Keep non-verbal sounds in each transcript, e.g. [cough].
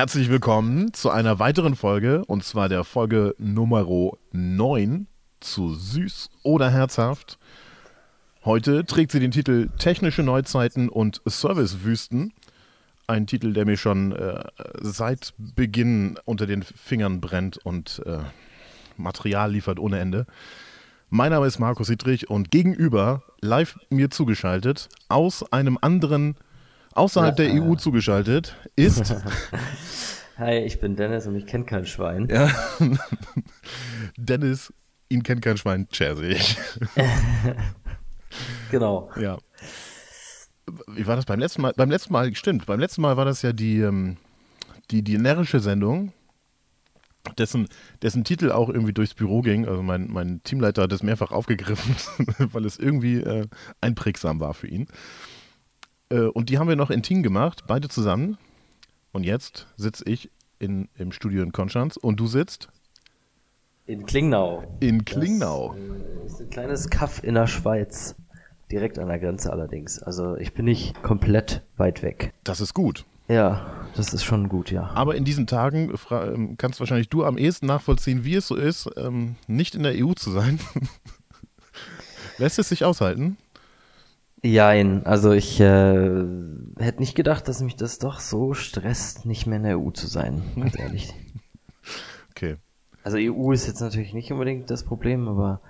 Herzlich willkommen zu einer weiteren Folge, und zwar der Folge Nummer 9 zu Süß oder Herzhaft. Heute trägt sie den Titel Technische Neuzeiten und Servicewüsten. Ein Titel, der mir schon äh, seit Beginn unter den Fingern brennt und äh, Material liefert ohne Ende. Mein Name ist Markus Dietrich und gegenüber, live mir zugeschaltet, aus einem anderen, außerhalb der EU zugeschaltet, ist. [laughs] Hi, ich bin Dennis und ich kenne kein Schwein. Ja. [laughs] Dennis, ihn kennt kein Schwein, Jersey. [laughs] genau. Ja. Wie war das beim letzten Mal? Beim letzten Mal, stimmt, beim letzten Mal war das ja die, ähm, die, die närrische Sendung dessen, dessen Titel auch irgendwie durchs Büro ging. Also mein, mein Teamleiter hat es mehrfach aufgegriffen, weil es irgendwie äh, einprägsam war für ihn. Äh, und die haben wir noch in Team gemacht, beide zusammen. Und jetzt sitze ich in, im Studio in Konstanz und du sitzt? In Klingnau. In Klingnau. Das ist ein kleines Kaff in der Schweiz. Direkt an der Grenze allerdings. Also ich bin nicht komplett weit weg. Das ist gut. Ja, das ist schon gut, ja. Aber in diesen Tagen ähm, kannst wahrscheinlich du am ehesten nachvollziehen, wie es so ist, ähm, nicht in der EU zu sein. [laughs] Lässt es sich aushalten? Jein, also ich äh, hätte nicht gedacht, dass mich das doch so stresst, nicht mehr in der EU zu sein, ganz [laughs] ehrlich. okay. Also EU ist jetzt natürlich nicht unbedingt das Problem, aber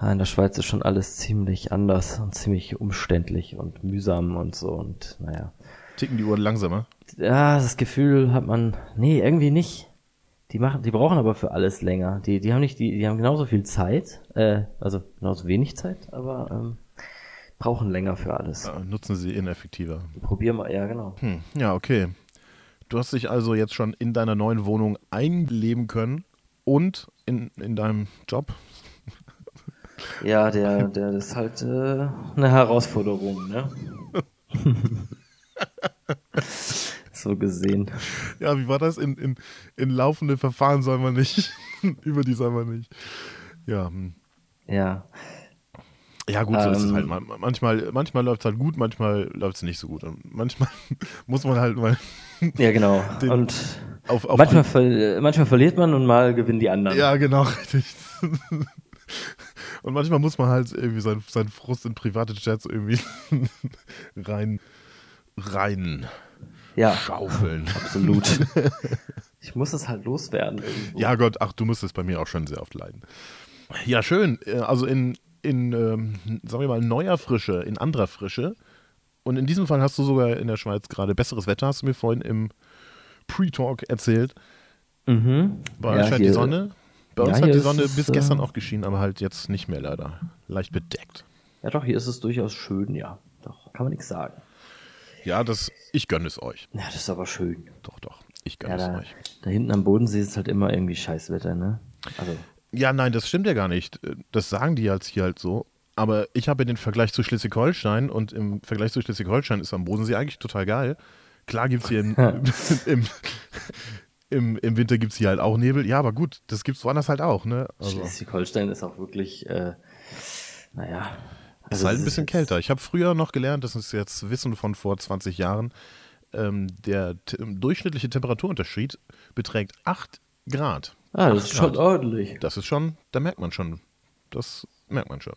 in der Schweiz ist schon alles ziemlich anders und ziemlich umständlich und mühsam und so und naja. Ticken die Uhren langsamer? ja, das Gefühl hat man, nee, irgendwie nicht. Die machen, die brauchen aber für alles länger. Die, die haben nicht, die, die haben genauso viel Zeit, äh, also genauso wenig Zeit, aber ähm, brauchen länger für alles. Ja, nutzen sie ineffektiver. Probier mal, ja genau. Hm, ja, okay. Du hast dich also jetzt schon in deiner neuen Wohnung einleben können und in, in deinem Job. Ja, der, der ist halt äh, eine Herausforderung, ne? [laughs] so gesehen. Ja, wie war das? In, in, in laufende Verfahren soll man nicht. [laughs] Über die soll man nicht. Ja. Hm. Ja. Ja, gut, so ähm, ist es halt. Manchmal, manchmal läuft es halt gut, manchmal läuft es nicht so gut. Und manchmal [laughs] muss man halt mal. Ja, genau. [laughs] und auf, auf manchmal, ver manchmal verliert man und mal gewinnen die anderen. Ja, genau, [laughs] richtig. Und manchmal muss man halt irgendwie seinen, seinen Frust in private Chats irgendwie rein, rein ja, schaufeln. Absolut. ich muss es halt loswerden. Irgendwo. Ja, Gott, ach, du musstest bei mir auch schon sehr oft leiden. Ja, schön. Äh, also in, in ähm, sagen wir mal, neuer Frische, in anderer Frische. Und in diesem Fall hast du sogar in der Schweiz gerade besseres Wetter, hast du mir vorhin im Pre-Talk erzählt. Mhm. Bei euch ja, scheint die Sonne. Bei uns hat die Sonne bis äh, gestern auch geschienen, aber halt jetzt nicht mehr leider. Leicht bedeckt. Ja, doch, hier ist es durchaus schön, ja. Doch, kann man nichts sagen. Ja, das, ich gönne es euch. Ja, das ist aber schön. Doch, doch. Ich gönne ja, es da, euch. Da hinten am Bodensee ist halt immer irgendwie Scheißwetter, ne? Also. Ja, nein, das stimmt ja gar nicht. Das sagen die jetzt hier halt so. Aber ich habe den Vergleich zu Schleswig-Holstein und im Vergleich zu Schleswig-Holstein ist am Bodensee eigentlich total geil. Klar gibt es hier [laughs] im, im, im, im, Winter gibt es hier halt auch Nebel. Ja, aber gut, das gibt es woanders halt auch, ne? Also. Schleswig-Holstein ist auch wirklich, äh, naja, es ist also halt ein bisschen kälter. Ich habe früher noch gelernt, das ist jetzt Wissen von vor 20 Jahren, ähm, der durchschnittliche Temperaturunterschied beträgt 8 Grad. Ah, das ist schon ordentlich. Das ist schon, da merkt man schon. Das merkt man schon.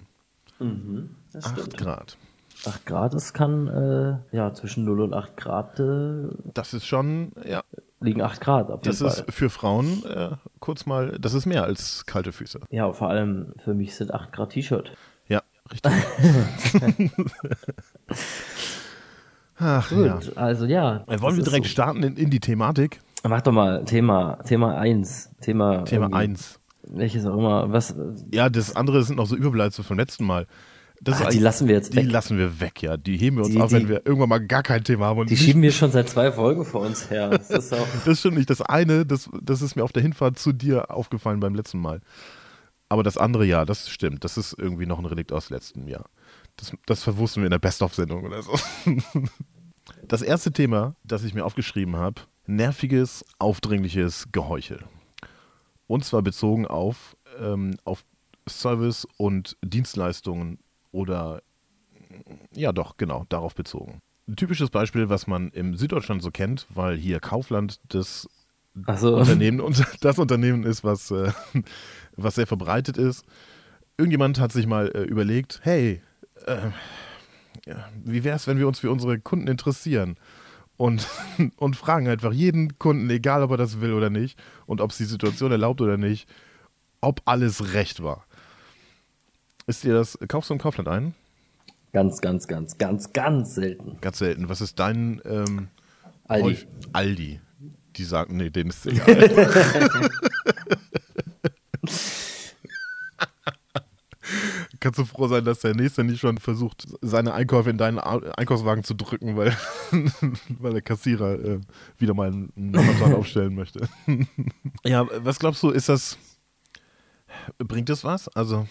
Mhm, 8 Grad. 8 Grad, das kann äh, ja zwischen 0 und 8 Grad. Äh, das ist schon, ja. Liegen 8 Grad auf jeden Das Fall. ist für Frauen äh, kurz mal, das ist mehr als kalte Füße. Ja, vor allem für mich sind 8 Grad T-Shirt. Richtig. [laughs] Ach, Gut, ja. also ja. Äh, wollen wir direkt so. starten in, in, die Thematik? Mach doch mal Thema, Thema 1. Thema, Thema 1. Welches auch immer. Was? Ja, das andere sind noch so Überbleibsel vom letzten Mal. Ach, die lassen wir jetzt weg. Die lassen wir weg, ja. Die heben wir uns die, auf, wenn wir irgendwann mal gar kein Thema haben. die schieben wir schon seit zwei Folgen vor uns her. Das, ist [laughs] auch das stimmt nicht. Das eine, das, das ist mir auf der Hinfahrt zu dir aufgefallen beim letzten Mal. Aber das andere ja, das stimmt. Das ist irgendwie noch ein Relikt aus letztem Jahr. Das, das verwussten wir in der Best-of-Sendung oder so. [laughs] Das erste Thema, das ich mir aufgeschrieben habe, nerviges, aufdringliches Geheuchel. Und zwar bezogen auf, ähm, auf Service und Dienstleistungen oder ja doch, genau, darauf bezogen. Ein typisches Beispiel, was man im Süddeutschland so kennt, weil hier Kaufland das so. Unternehmen und [laughs] das Unternehmen ist, was, äh, was sehr verbreitet ist. Irgendjemand hat sich mal äh, überlegt, hey, äh, wie wäre es, wenn wir uns für unsere Kunden interessieren? Und, [laughs] und fragen einfach jeden Kunden, egal ob er das will oder nicht, und ob es die Situation erlaubt oder nicht, ob alles recht war. Ist dir das, kaufst du im Kaufland ein? Ganz, ganz, ganz, ganz, ganz selten. Ganz selten. Was ist dein ähm, Aldi. Aldi. Die sagen, nee, denen ist [laughs] egal. [laughs] Kannst du froh sein, dass der Nächste nicht schon versucht, seine Einkäufe in deinen Einkaufswagen zu drücken, weil, [laughs] weil der Kassierer äh, wieder mal einen Amazon [laughs] aufstellen möchte. [laughs] ja, was glaubst du, ist das, bringt das was? Also,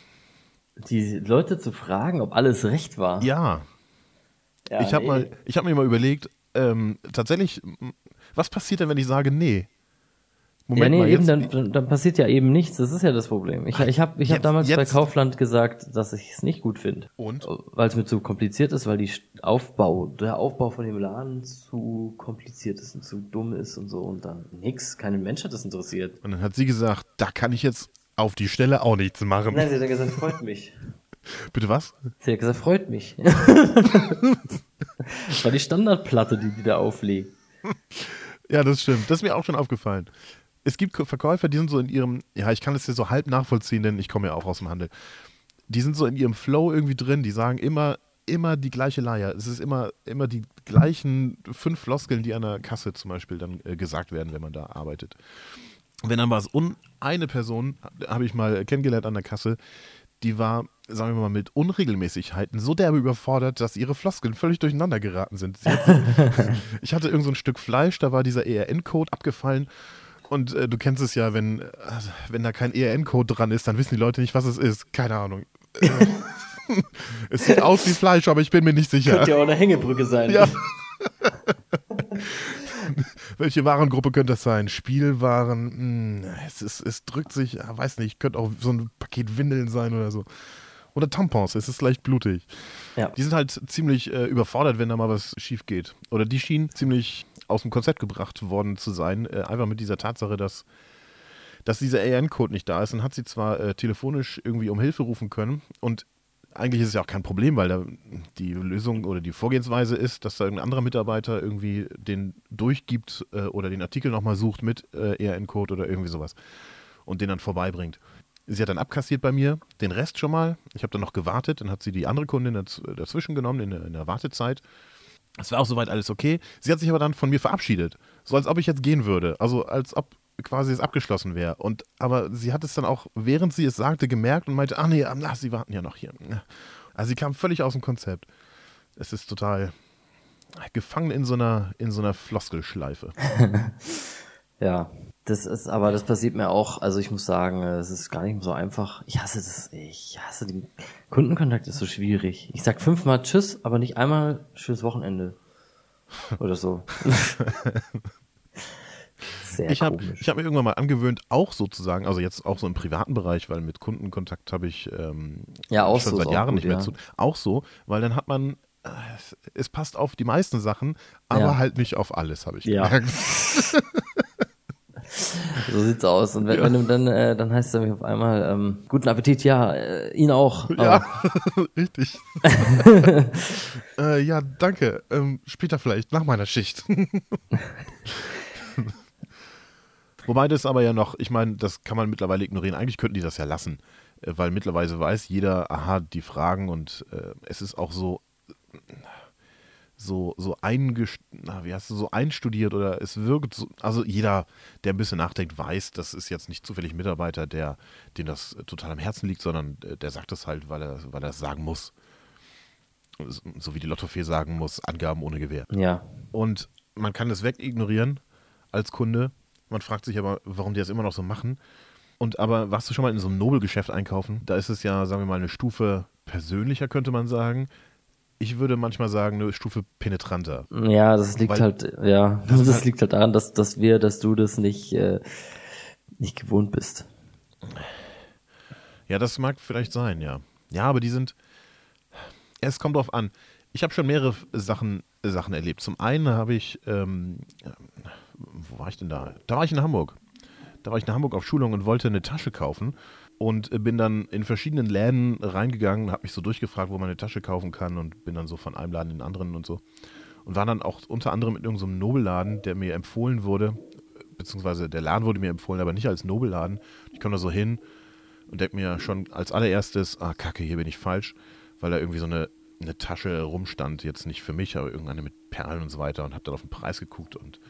Die Leute zu fragen, ob alles recht war. ja, Ja, ich habe nee. mal, ich habe mir mal überlegt, ähm, tatsächlich, was passiert denn, wenn ich sage, nee? Ja, nee, mal, eben, dann, dann, passiert ja eben nichts. Das ist ja das Problem. Ich, ich habe ich hab Jetzt- damals bei jetzt- Kaufland gesagt, dass ich es nicht gut finde. Und? Weil es mir zu kompliziert ist, weil die Aufbau, der Aufbau von dem Laden zu kompliziert ist und zu dumm ist und so. Und dann nix. Keinen Mensch hat das interessiert. Und dann hat sie gesagt, da kann ich jetzt auf die Stelle auch nichts machen. Nein, sie hat gesagt, freut mich. [laughs] Bitte was? Sie hat gesagt, freut mich. [laughs] das war die Standardplatte, die die da auflegt. Ja, das stimmt. Das ist mir auch schon aufgefallen. Es gibt Verkäufer, die sind so in ihrem, ja, ich kann es ja so halb nachvollziehen, denn ich komme ja auch aus dem Handel. Die sind so in ihrem Flow irgendwie drin, die sagen immer, immer die gleiche Leier. Es ist immer, immer die gleichen fünf Floskeln, die an der Kasse zum Beispiel dann äh, gesagt werden, wenn man da arbeitet. Wenn dann was und eine Person habe ich mal kennengelernt an der Kasse, die war, sagen wir mal, mit Unregelmäßigkeiten so derbe überfordert, dass ihre Floskeln völlig durcheinander geraten sind. Hat, [laughs] ich hatte irgend so ein Stück Fleisch, da war dieser ERN-Code abgefallen. Und äh, du kennst es ja, wenn, äh, wenn da kein ERN-Code dran ist, dann wissen die Leute nicht, was es ist. Keine Ahnung. [laughs] Äh, es sieht aus wie Fleisch, aber ich bin mir nicht sicher. Könnte ja auch eine Hängebrücke sein. Ja. [laughs] Welche Warengruppe könnte das sein? Spielwaren? Hm, es, ist, es drückt sich, ja, weiß nicht, könnte auch so ein Paket Windeln sein oder so. Oder Tampons, es ist leicht blutig. Ja. Die sind halt ziemlich äh, überfordert, wenn da mal was schief geht. Oder die schienen ziemlich aus dem Konzept gebracht worden zu sein, äh, einfach mit dieser Tatsache, dass, dass dieser AN-Code nicht da ist. Dann hat sie zwar äh, telefonisch irgendwie um Hilfe rufen können und eigentlich ist es ja auch kein Problem, weil da die Lösung oder die Vorgehensweise ist, dass da irgendein anderer Mitarbeiter irgendwie den durchgibt äh, oder den Artikel nochmal sucht mit äh, ERN-Code oder irgendwie sowas und den dann vorbeibringt. Sie hat dann abkassiert bei mir, den Rest schon mal. Ich habe dann noch gewartet, dann hat sie die andere Kundin daz dazwischen genommen in der, in der Wartezeit. Es war auch soweit alles okay. Sie hat sich aber dann von mir verabschiedet. So als ob ich jetzt gehen würde. Also als ob quasi es abgeschlossen wäre. Und aber sie hat es dann auch, während sie es sagte, gemerkt und meinte, ach nee, ach, sie warten ja noch hier. Also sie kam völlig aus dem Konzept. Es ist total gefangen in so einer, in so einer Floskelschleife. [laughs] Ja, das ist, aber das passiert mir auch. Also ich muss sagen, es ist gar nicht so einfach. Ich hasse das. Ich hasse den Kundenkontakt ist so schwierig. Ich sag fünfmal Tschüss, aber nicht einmal schönes Wochenende oder so. [laughs] Sehr Ich habe hab mir irgendwann mal angewöhnt, auch sozusagen, also jetzt auch so im privaten Bereich, weil mit Kundenkontakt habe ich ähm, Ja, auch schon so, seit Jahren gut, nicht mehr ja. zu. Auch so, weil dann hat man, äh, es, es passt auf die meisten Sachen, aber Ja. halt nicht auf alles, habe ich Ja. gemerkt. [laughs] So sieht's aus. Und wenn, wenn du dann, äh, dann heißt es nämlich auf einmal, ähm, guten Appetit, ja, äh, ihn auch. Ja, [laughs] richtig. [laughs] äh, ja, danke. Ähm, später vielleicht, nach meiner Schicht. [laughs] Wobei das aber ja noch, ich meine, das kann man mittlerweile ignorieren. Eigentlich könnten die das ja lassen, äh, weil mittlerweile weiß jeder, aha, die Fragen und äh, es ist auch so, so, so, eingest na, wie heißt du, so einstudiert oder es wirkt so, also jeder, der ein bisschen nachdenkt, weiß, das ist jetzt nicht zufällig ein Mitarbeiter, der, dem das total am Herzen liegt, sondern äh, der sagt das halt, weil er, weil er es sagen muss. So wie die Lottofee sagen muss, Angaben ohne Gewähr. ja. Und man kann es wegignorieren als Kunde. Man fragt sich aber, warum die das immer noch so machen. Und aber warst du schon mal in so einem Nobelgeschäft einkaufen? Da ist es ja, sagen wir mal, eine Stufe persönlicher, könnte man sagen. Ich würde manchmal sagen, eine Stufe penetranter. Ja, das liegt Weil- halt, ja, Das das, ist halt- liegt halt daran, dass, dass wir, dass du das nicht, äh, nicht gewohnt bist. Ja, das mag vielleicht sein, ja. Ja, aber die sind. Es kommt drauf an. Ich habe schon mehrere Sachen, Sachen erlebt. Zum einen habe ich, ähm, wo war ich denn da? Da war ich in Hamburg. Da war ich in Hamburg auf Schulung und wollte eine Tasche kaufen und bin dann in verschiedenen Läden reingegangen, habe mich so durchgefragt, wo man eine Tasche kaufen kann und bin dann so von einem Laden in den anderen und so. Und war dann auch unter anderem in irgendeinem Nobelladen, der mir empfohlen wurde, beziehungsweise der Laden wurde mir empfohlen, aber nicht als Nobelladen. Ich komme da so hin und denke mir schon als allererstes, ah, kacke, hier bin ich falsch, weil da irgendwie so eine, eine Tasche rumstand, jetzt nicht für mich, aber irgendeine mit Perlen und so weiter und habe dann auf den Preis geguckt und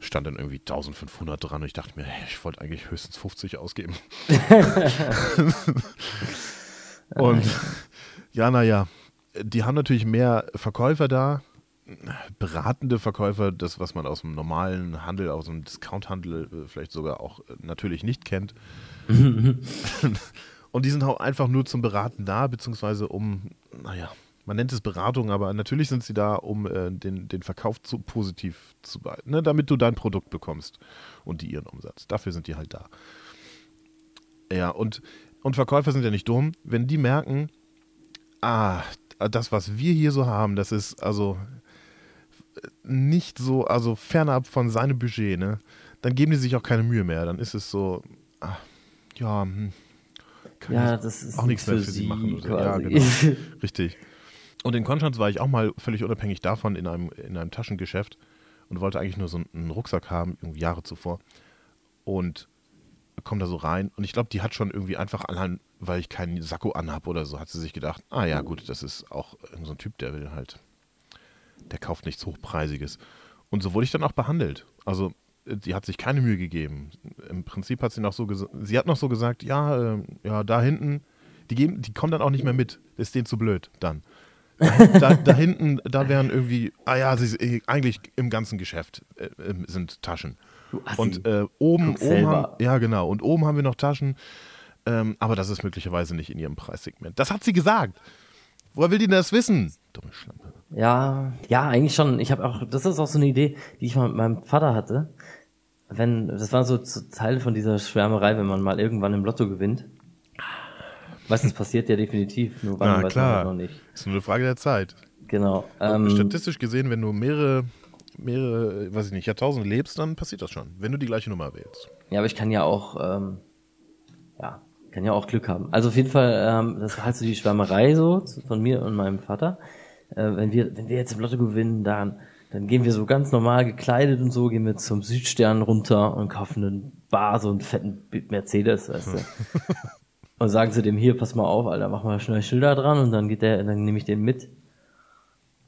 stand dann irgendwie 1500 dran und ich dachte mir, ich wollte eigentlich höchstens 50 ausgeben. [laughs] und ja, naja, die haben natürlich mehr Verkäufer da, beratende Verkäufer, das, was man aus dem normalen Handel, aus dem Discounthandel äh, vielleicht sogar auch äh, natürlich nicht kennt. [laughs] und die sind auch einfach nur zum Beraten da, beziehungsweise um, naja, man nennt es Beratung, aber natürlich sind sie da, um äh, den, den Verkauf zu positiv zu behalten, ne, damit du dein Produkt bekommst und die ihren Umsatz. Dafür sind die halt da. Ja, und, und Verkäufer sind ja nicht dumm. Wenn die merken, ah, das, was wir hier so haben, das ist also nicht so, also fernab von seinem Budget, ne, dann geben die sich auch keine Mühe mehr. Dann ist es so, ah, ja, hm, kann ja, das ist auch nichts mehr für sie, machen. Oder? Ja, genau. [laughs] Richtig. Und in Konstanz war ich auch mal völlig unabhängig davon in einem, in einem Taschengeschäft und wollte eigentlich nur so einen Rucksack haben, irgendwie Jahre zuvor. Und komme da so rein und ich glaube, die hat schon irgendwie einfach allein, weil ich keinen Sakko anhab oder so, hat sie sich gedacht, ah ja, gut, das ist auch so ein Typ, der will halt, der kauft nichts Hochpreisiges. Und so wurde ich dann auch behandelt. Also, die hat sich keine Mühe gegeben. Im Prinzip hat sie noch so gesagt, sie hat noch so gesagt, ja, äh, ja, da hinten, die geben, die kommen dann auch nicht mehr mit. Ist denen zu blöd dann da, da, hinten, da wären irgendwie, ah ja, sie, äh, eigentlich im ganzen Geschäft äh, ähm, sind Taschen. Und äh, oben, oben haben, ja genau, und oben haben wir noch Taschen, ähm, aber das ist möglicherweise nicht in ihrem Preissegment. Das hat sie gesagt. Woher will die denn das wissen? Dumme Schlampe. Ja, ja, eigentlich schon. Ich habe auch, das ist auch so eine Idee, die ich mal mit meinem Vater hatte. Wenn, das war so Teil von dieser Schwärmerei, wenn man mal irgendwann im Lotto gewinnt. Was passiert ja definitiv, nur wann Na, weiß klar. man halt noch nicht. Ist nur eine Frage der Zeit. Genau. Ähm, statistisch gesehen, wenn du mehrere, mehrere, weiß ich nicht, Jahrtausende lebst, dann passiert das schon, wenn du die gleiche Nummer wählst. Ja, aber ich kann ja auch, ähm, ja, kann ja auch Glück haben. Also auf jeden Fall, ähm, das war halt so die Schwärmerei so von mir und meinem Vater. Äh, wenn wir, wenn wir jetzt im Lotto gewinnen, dann, dann gehen wir so ganz normal gekleidet und so, gehen wir zum Südstern runter und kaufen einen Bar, so einen fetten Mercedes, weißt du. [laughs] [laughs] Und sagen zu dem hier, pass mal auf, Alter, mach mal schnell Schilder dran und dann geht der, dann nehme ich den mit.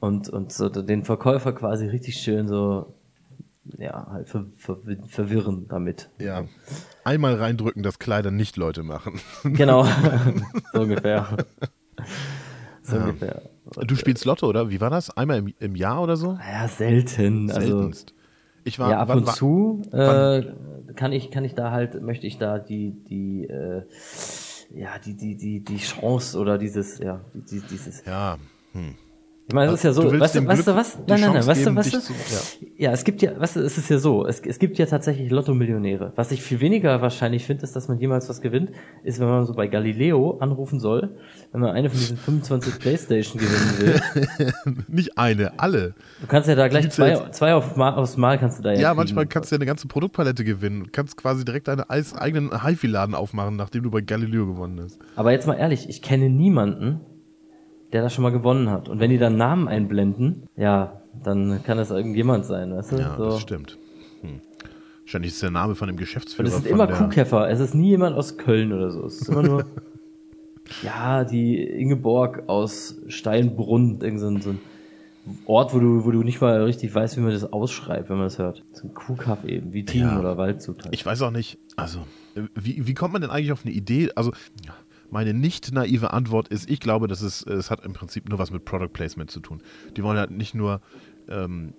Und, und so den Verkäufer quasi richtig schön so, ja, halt ver, ver, verwirren damit. Ja. Einmal reindrücken, dass Kleider nicht Leute machen. [laughs] Genau. so ungefähr. So ja. ungefähr. Du spielst Lotto, oder? Wie war das? Einmal im, im Jahr oder so? Ja, selten. Also Seltenst. Also, ich war, ja, ab wann, und zu äh, kann ich kann ich da halt möchte ich da die die äh, ja, die, die, die, die Chance oder dieses, ja, die, dieses. Ja, hm. Ich meine, es ist ja so, weißt du, weißt du was? Nein, nein, nein, weißt du? Zu, ja. ja. es gibt ja, weißt du, es ist ja so, es, es gibt ja tatsächlich Lotto-Millionäre. Was ich viel weniger wahrscheinlich finde, ist, dass man jemals was gewinnt, ist, wenn man so bei Galileo anrufen soll, wenn man eine von diesen 25 Playstation gewinnen will. [laughs] Nicht eine, alle. Du kannst ja da gleich zwei, zwei auf Mal, aufs Mal kannst du da ja Ja, manchmal kannst du ja eine ganze Produktpalette gewinnen. Du kannst quasi direkt deinen eigenen HiFi-Laden aufmachen, nachdem du bei Galileo gewonnen hast. Aber jetzt mal ehrlich, ich kenne niemanden, der das schon mal gewonnen hat. Und wenn die dann Namen einblenden, ja, dann kann das irgendjemand sein, weißt du? Ja, so. das stimmt. Hm. Wahrscheinlich ist der Name von dem Geschäftsführer. Und es sind immer Kuhkäfer. Es ist nie jemand aus Köln oder so. Es ist immer nur, [laughs] ja, die Ingeborg aus Steinbrunn, irgend so ein, so ein Ort, wo du, wo du nicht mal richtig weißt, wie man das ausschreibt, wenn man das hört. So ein Kuhkaff eben, wie Team ja. oder Waldzutat. Ich weiß auch nicht, also, wie, wie kommt man denn eigentlich auf eine Idee? Also, meine nicht naive Antwort ist, ich glaube, dass es, es hat im Prinzip nur was mit Product Placement zu tun. Die wollen halt nicht nur ähm,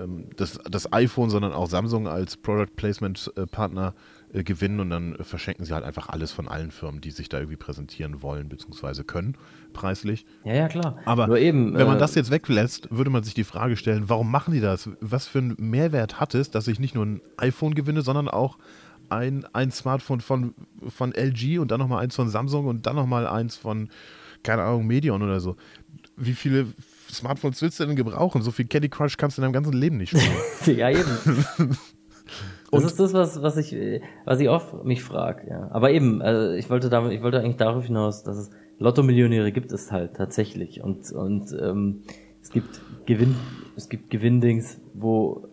ähm, das, das iPhone, sondern auch Samsung als Product Placement äh, Partner äh, gewinnen und dann verschenken sie halt einfach alles von allen Firmen, die sich da irgendwie präsentieren wollen bzw. können, preislich. Ja, ja, klar. Aber Nur eben, wenn man äh, das jetzt weglässt, würde man sich die Frage stellen, warum machen die das? Was für einen Mehrwert hat es, dass ich nicht nur ein iPhone gewinne, sondern auch ein, ein Smartphone von, von LG und dann nochmal eins von Samsung und dann nochmal eins von, keine Ahnung, Medion oder so. Wie viele Smartphones willst du denn gebrauchen? So viel Candy Crush kannst du in deinem ganzen Leben nicht spielen. [laughs] ja, eben. [laughs] Das Und- ist das, was, was ich, was ich oft mich frage, ja. Aber eben, also ich wollte damit, ich wollte eigentlich darauf hinaus, dass es Lotto-Millionäre gibt es halt tatsächlich. Und, und ähm, es gibt Gewinn, es gibt Gewinndings, wo.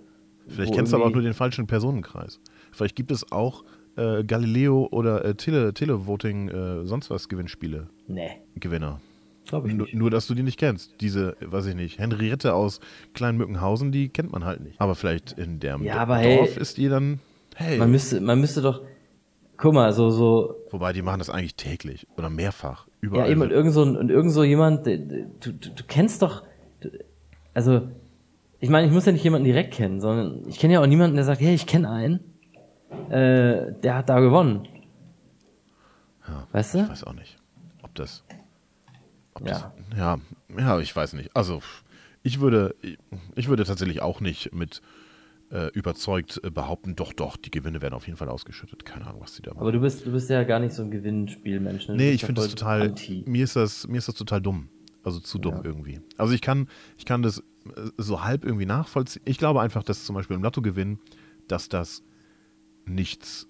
Vielleicht wo kennst du aber auch nur den falschen Personenkreis. Vielleicht gibt es auch äh, Galileo oder äh, Tele, Televoting, äh, sonst was Gewinnspiele, Nee, Gewinner. glaube ich Nur, nicht. nur, dass du die nicht kennst. Diese, weiß ich nicht, Henriette aus Kleinmückenhausen, die kennt man halt nicht. Aber vielleicht in der Ja, Do- aber hey, Dorf ist die dann, hey. Man müsste, man müsste doch, guck mal, so, so, Wobei, die machen das eigentlich täglich oder mehrfach. ja Überall. eben, und irgend so, und irgend so jemand, du, du, du kennst doch, du, also, ich meine, ich muss ja nicht jemanden direkt kennen, sondern ich kenne ja auch niemanden, der sagt, hey, ich kenne einen, äh, der hat da gewonnen. ja, Weißt Ich du? weiß auch nicht, ob das. Ob Ja. Das, ja, ja, ich weiß nicht. Also, ich würde, ich würde tatsächlich auch nicht mit äh, überzeugt äh, behaupten, doch, doch, die Gewinne werden auf jeden Fall ausgeschüttet. Keine Ahnung, was die da machen. Aber du bist, du bist ja gar nicht so ein Gewinnspielmensch. Ne? Nee, ich finde das total. Anti. Mir ist das, mir ist das total dumm. Also zu dumm Ja. irgendwie. Also ich kann, ich kann das äh, so halb irgendwie nachvollziehen. Ich glaube einfach, dass zum Beispiel im Lottogewinn, dass das nichts.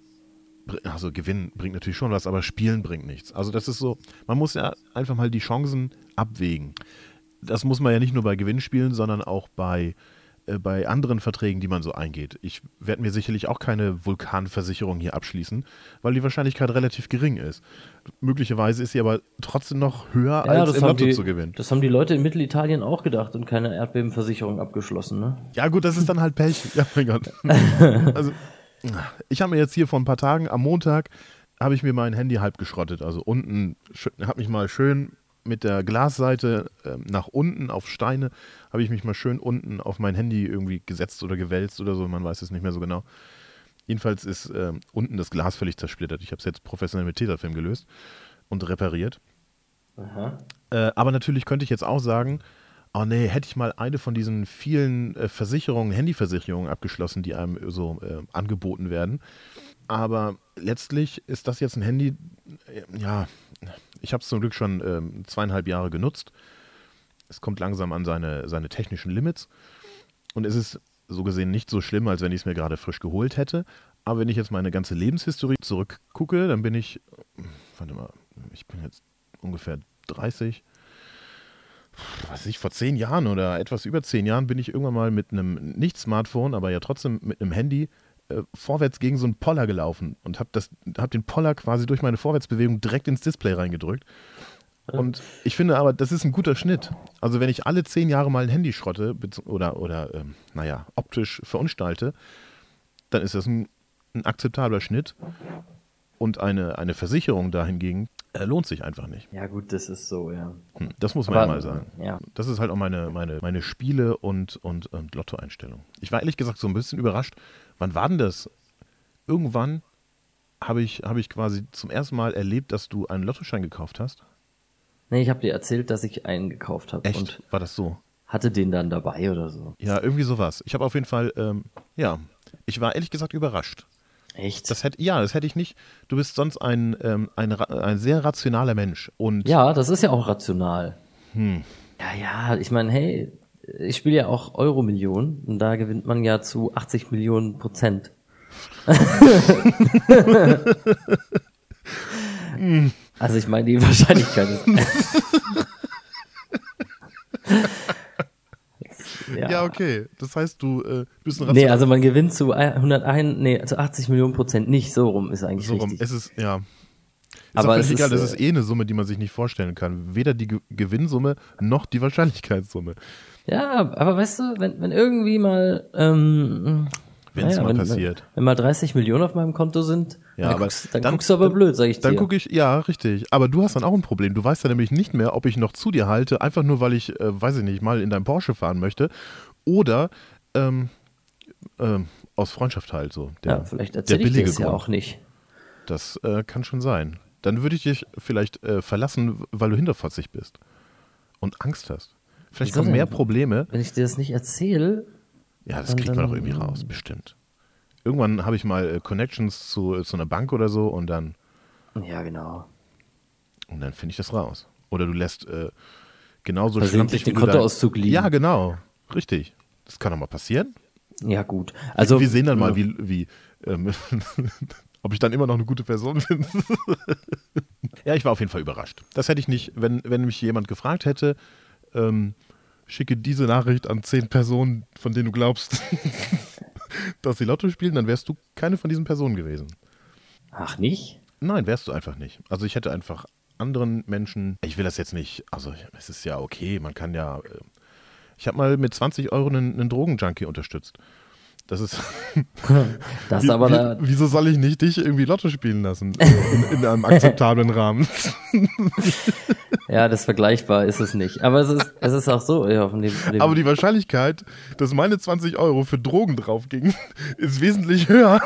Also Gewinn bringt natürlich schon was, aber Spielen bringt nichts. Also das ist so, man muss ja einfach mal die Chancen abwägen. Das muss man ja nicht nur bei Gewinnspielen, sondern auch bei, äh, bei anderen Verträgen, die man so eingeht. Ich werde mir sicherlich auch keine Vulkanversicherung hier abschließen, weil die Wahrscheinlichkeit relativ gering ist. Möglicherweise ist sie aber trotzdem noch höher, Ja, als das im Lotto die, zu gewinnen. das haben die Leute in Mittelitalien auch gedacht und keine Erdbebenversicherung abgeschlossen, ne? Ja, gut, das ist dann halt Pech. Ja, mein Gott. [laughs] Also, ich habe mir jetzt hier vor ein paar Tagen am Montag habe ich mir mein Handy halb geschrottet. Also unten, habe mich mal schön mit der Glasseite ähm, nach unten auf Steine, habe ich mich mal schön unten auf mein Handy irgendwie gesetzt oder gewälzt oder so, man weiß es nicht mehr so genau. Jedenfalls ist ähm, unten das Glas völlig zersplittert. Ich habe es jetzt professionell mit Tesafilm gelöst und repariert. Äh, aber natürlich könnte ich jetzt auch sagen, oh nee, hätte ich mal eine von diesen vielen äh, Versicherungen, Handyversicherungen abgeschlossen, die einem so äh, angeboten werden. Aber letztlich ist das jetzt ein Handy, äh, ja, ich habe es zum Glück schon ähm, zweieinhalb Jahre genutzt. Es kommt langsam an seine, seine technischen Limits. Und es ist so gesehen nicht so schlimm, als wenn ich es mir gerade frisch geholt hätte. Aber wenn ich jetzt meine ganze Lebenshistorie zurückgucke, dann bin ich, warte mal, ich bin jetzt ungefähr 30. Was weiß ich, vor zehn Jahren oder etwas über zehn Jahren bin ich irgendwann mal mit einem, nicht Smartphone, aber ja trotzdem mit einem Handy äh, vorwärts gegen so einen Poller gelaufen und habe hab den Poller quasi durch meine Vorwärtsbewegung direkt ins Display reingedrückt. Und ich finde aber, das ist ein guter Schnitt. Also wenn ich alle zehn Jahre mal ein Handy schrotte oder, oder ähm, naja, optisch verunstalte, dann ist das ein, ein akzeptabler Schnitt. Und eine, eine Versicherung dahingegen lohnt sich einfach nicht. Ja, gut, das ist so, ja. Hm, Das muss man Aber, ja mal sagen. ja. Das ist halt auch meine, meine, meine Spiele- und, und, und Lotto-Einstellung. Ich war ehrlich gesagt so ein bisschen überrascht. Wann war denn das? Irgendwann habe ich, habe ich quasi zum ersten Mal erlebt, dass du einen Lottoschein gekauft hast. Nee, ich habe dir erzählt, dass ich einen gekauft habe Echt? und war das so? hatte den dann dabei oder so. Ja, irgendwie sowas. Ich habe auf jeden Fall, ähm, ja, ich war ehrlich gesagt überrascht. Echt? Das hätte, ja, das hätte ich nicht. Du bist sonst ein, ähm, ein, ein sehr rationaler Mensch. Und ja, das ist ja auch rational. Hm. Ja, ja, ich meine, hey, ich spiele ja auch Euro-Millionen und da gewinnt man ja zu 80 Millionen Prozent. [laughs] [laughs] also ich meine, die Wahrscheinlichkeit ist. [laughs] ja. ja, okay. Das heißt, du äh, bist ein Nee, also man gewinnt zu 101, nee, zu 80 Millionen Prozent nicht, so rum ist eigentlich so rum. richtig. Es ist, ja. Ist Aber es völlig egal, ist, das äh, ist eh eine Summe, die man sich nicht vorstellen kann. Weder die Ge Gewinnsumme noch die Wahrscheinlichkeitssumme. Ja, aber weißt du, wenn, wenn irgendwie mal, ähm, Wenn's mal wenn, passiert. Wenn, wenn mal 30 Millionen auf meinem Konto sind, Ja, dann, aber guckst, dann, dann- guckst du aber blöd, sag ich Dann dir. gucke ich, ja, richtig. Aber du hast dann auch ein Problem. Du weißt ja nämlich nicht mehr, ob ich noch zu dir halte, einfach nur, weil ich, äh, weiß ich nicht, mal in deinem Porsche fahren möchte. Oder ähm, ähm, aus Freundschaft halt so. Der, ja, vielleicht erzähle ich dir billige es ja Grund. auch nicht. Das äh, kann schon sein. Dann würde ich dich vielleicht äh, verlassen, weil du hinterfotzig bist und Angst hast. Vielleicht kommen mehr? Probleme. Wenn ich dir das nicht erzähle, Ja, das Dann- kriegt man dann- doch irgendwie raus, bestimmt. Irgendwann habe ich mal äh, Connections zu, äh, zu einer Bank oder so und dann, ja genau. und dann finde ich das raus. Oder du lässt äh, genauso Versehentlich schlampig den Kontoauszug liegen. Ja, genau. Richtig. Das kann doch mal passieren. Ja, gut. Also, wir sehen dann mal, wie, wie ähm, [laughs] ob ich dann immer noch eine gute Person bin. [laughs] ja, ich war auf jeden Fall überrascht. Das hätte ich nicht, wenn, wenn mich jemand gefragt hätte, ähm, schicke diese Nachricht an zehn Personen, von denen du glaubst, [laughs] dass sie Lotto spielen, dann wärst du keine von diesen Personen gewesen. Ach, nicht? Nein, wärst du einfach nicht. Also ich hätte einfach anderen Menschen, ich will das jetzt nicht, also es ist ja okay, man kann ja, äh, ich habe mal mit 20 Euro einen, einen Drogenjunkie unterstützt. Das ist. [laughs] das wie, aber wie, da, wieso soll ich nicht dich irgendwie Lotto spielen lassen? [laughs] In, in einem akzeptablen Rahmen. [laughs] ja, das vergleichbar ist es nicht. Aber es ist, es ist auch so. Ja, von dem, von dem Aber die Wahrscheinlichkeit, dass meine 20 Euro für Drogen draufgingen, ist wesentlich höher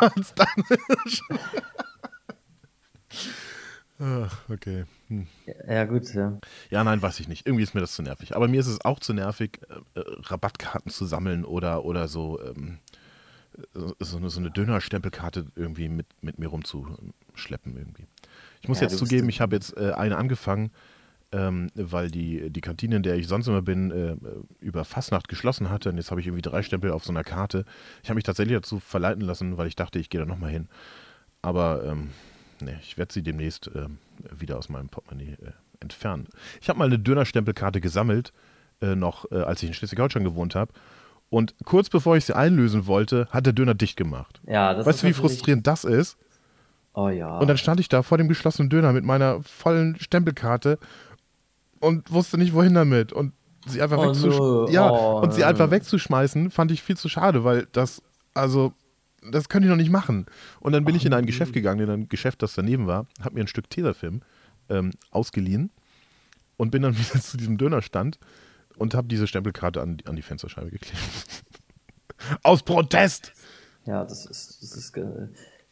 als deine. Ach, okay. Hm. Ja, gut, ja. Ja, nein, weiß ich nicht. Irgendwie ist mir das zu nervig. Aber mir ist es auch zu nervig, äh, äh Rabattkarten zu sammeln oder, oder so, ähm, so, eine, so eine Dönerstempelkarte irgendwie mit, mit mir rumzuschleppen irgendwie. Ich muss ja, jetzt zugeben, ich habe jetzt äh, eine angefangen, ähm, weil die, die Kantine, in der ich sonst immer bin, äh, über Fastnacht geschlossen hatte. Und jetzt habe ich irgendwie drei Stempel auf so einer Karte. Ich habe mich tatsächlich dazu verleiten lassen, weil ich dachte, ich gehe da nochmal hin. Aber ähm, nee, ich werde sie demnächst äh, wieder aus meinem Portemonnaie äh, entfernen. Ich habe mal eine Dönerstempelkarte gesammelt, äh, noch äh, als ich in Schleswig-Holstein gewohnt habe. Und kurz bevor ich sie einlösen wollte, hat der Döner dicht gemacht. Ja, das weißt du, wie frustrierend das ist? Oh ja. Und dann stand ich da vor dem geschlossenen Döner mit meiner vollen Stempelkarte und wusste nicht, wohin damit. Und sie einfach, oh, no. ja, oh, und sie einfach wegzuschmeißen, fand ich viel zu schade, weil das, also das können die noch nicht machen. Und dann bin Ach, ich in ein Geschäft gegangen, in ein Geschäft, das daneben war, habe mir ein Stück Tesafilm ähm, ausgeliehen und bin dann [laughs] wieder zu diesem Dönerstand und habe diese Stempelkarte an, an die Fensterscheibe geklebt. [laughs] Aus Protest! Ja, das ist, das ist,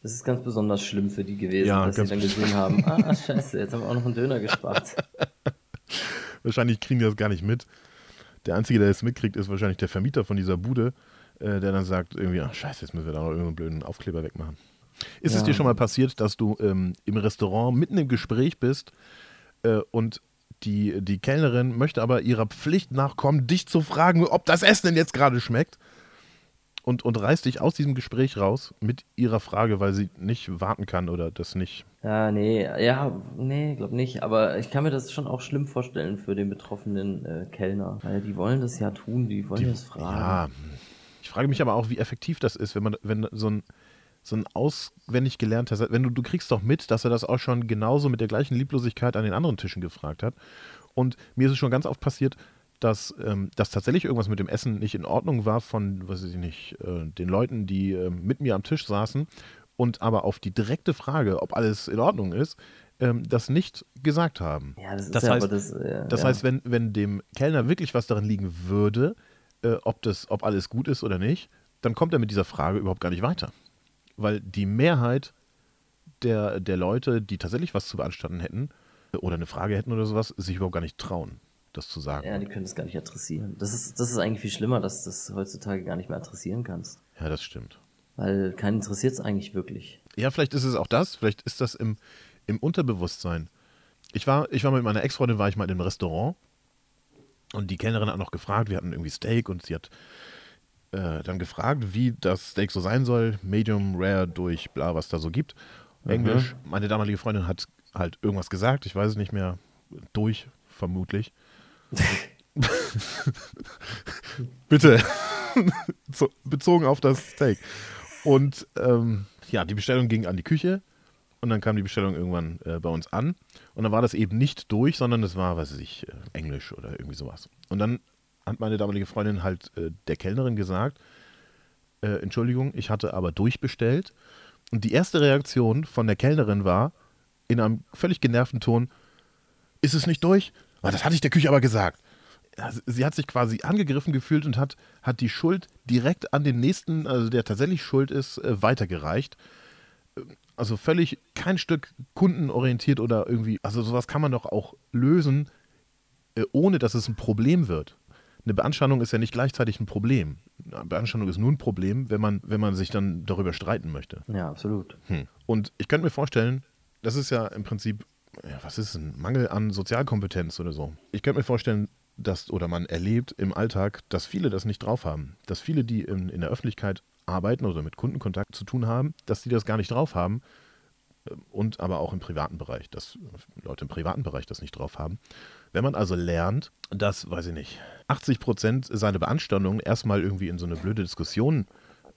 das ist ganz besonders schlimm für die gewesen, ja, dass sie dann gesehen haben, [laughs] ah, scheiße, jetzt haben wir auch noch einen Döner gespart. wahrscheinlich kriegen die das gar nicht mit. Der Einzige, der es mitkriegt, ist wahrscheinlich der Vermieter von dieser Bude, äh, der dann sagt irgendwie, ach scheiße, jetzt müssen wir da noch irgendeinen blöden Aufkleber wegmachen. Ist ja. es dir schon mal passiert, dass du ähm, im Restaurant mitten im Gespräch bist äh, und die, die Kellnerin möchte aber ihrer Pflicht nachkommen, dich zu fragen, ob das Essen denn jetzt gerade schmeckt? Und, und reißt dich aus diesem Gespräch raus mit ihrer Frage, weil sie nicht warten kann oder das nicht. Ja, nee, ja, nee, glaub nicht. Aber ich kann mir das schon auch schlimm vorstellen für den betroffenen äh, Kellner. Weil die wollen das ja tun, die wollen die, das fragen. Ja, ich frage mich aber auch, wie effektiv das ist, wenn man, wenn so ein, so ein auswendig gelernter, wenn du, du kriegst doch mit, dass er das auch schon genauso mit der gleichen Lieblosigkeit an den anderen Tischen gefragt hat. Und mir ist es schon ganz oft passiert, dass, ähm, dass tatsächlich irgendwas mit dem Essen nicht in Ordnung war von, weiß ich nicht, äh, den Leuten, die äh, mit mir am Tisch saßen und aber auf die direkte Frage, ob alles in Ordnung ist, ähm, das nicht gesagt haben. Ja, das, ist das ja heißt, das, äh, das ja. heißt wenn, wenn dem Kellner wirklich was darin liegen würde, äh, ob, das, ob alles gut ist oder nicht, dann kommt er mit dieser Frage überhaupt gar nicht weiter. Weil die Mehrheit der, der Leute, die tatsächlich was zu beanstanden hätten oder eine Frage hätten oder sowas, sich überhaupt gar nicht trauen, das zu sagen. Ja, die können das gar nicht adressieren. Das ist, das ist eigentlich viel schlimmer, dass du das heutzutage gar nicht mehr adressieren kannst. Ja, das stimmt. Weil keinen interessiert es eigentlich wirklich. Ja, vielleicht ist es auch das, vielleicht ist das im, im Unterbewusstsein. Ich war, ich war mit meiner Ex-Freundin, war ich mal in einem Restaurant und die Kellnerin hat noch gefragt, wir hatten irgendwie Steak und sie hat äh, dann gefragt, wie das Steak so sein soll, Medium, Rare, durch, bla, was da so gibt. Mhm. Englisch. Meine damalige Freundin hat halt irgendwas gesagt, ich weiß es nicht mehr, durch, vermutlich. [laughs] Bitte. [laughs] Bezogen auf das Steak. Und ähm, ja, die Bestellung ging an die Küche und dann kam die Bestellung irgendwann äh, bei uns an. Und dann war das eben nicht durch, sondern es war, weiß ich, äh, Englisch oder irgendwie sowas. Und dann hat meine damalige Freundin halt äh, der Kellnerin gesagt, äh, Entschuldigung, ich hatte aber durchbestellt. Und die erste Reaktion von der Kellnerin war, in einem völlig genervten Ton, ist es nicht durch? Oh, das hatte ich der Küche aber gesagt. Sie hat sich quasi angegriffen gefühlt und hat, hat die Schuld direkt an den nächsten, also der tatsächlich schuld ist, äh, weitergereicht also völlig kein Stück kundenorientiert oder irgendwie, also sowas kann man doch auch lösen, äh, ohne dass es ein Problem wird. Eine Beanstandung ist ja nicht gleichzeitig ein Problem. Eine Beanstandung ist nur ein Problem, wenn man, wenn man sich dann darüber streiten möchte. Ja, absolut. Hm. Und ich könnte mir vorstellen, das ist ja im Prinzip, ja, was ist ein Mangel an Sozialkompetenz oder so. Ich könnte mir vorstellen, dass, oder man erlebt im Alltag, dass viele das nicht drauf haben. Dass viele, die in, in der Öffentlichkeit arbeiten oder mit Kundenkontakt zu tun haben, dass die das gar nicht drauf haben. äh, Und aber auch im privaten Bereich, dass Leute im privaten Bereich das nicht drauf haben. Wenn man also lernt, dass, weiß ich nicht, 80 Prozent seiner Beanstandungen erstmal irgendwie in so eine blöde Diskussion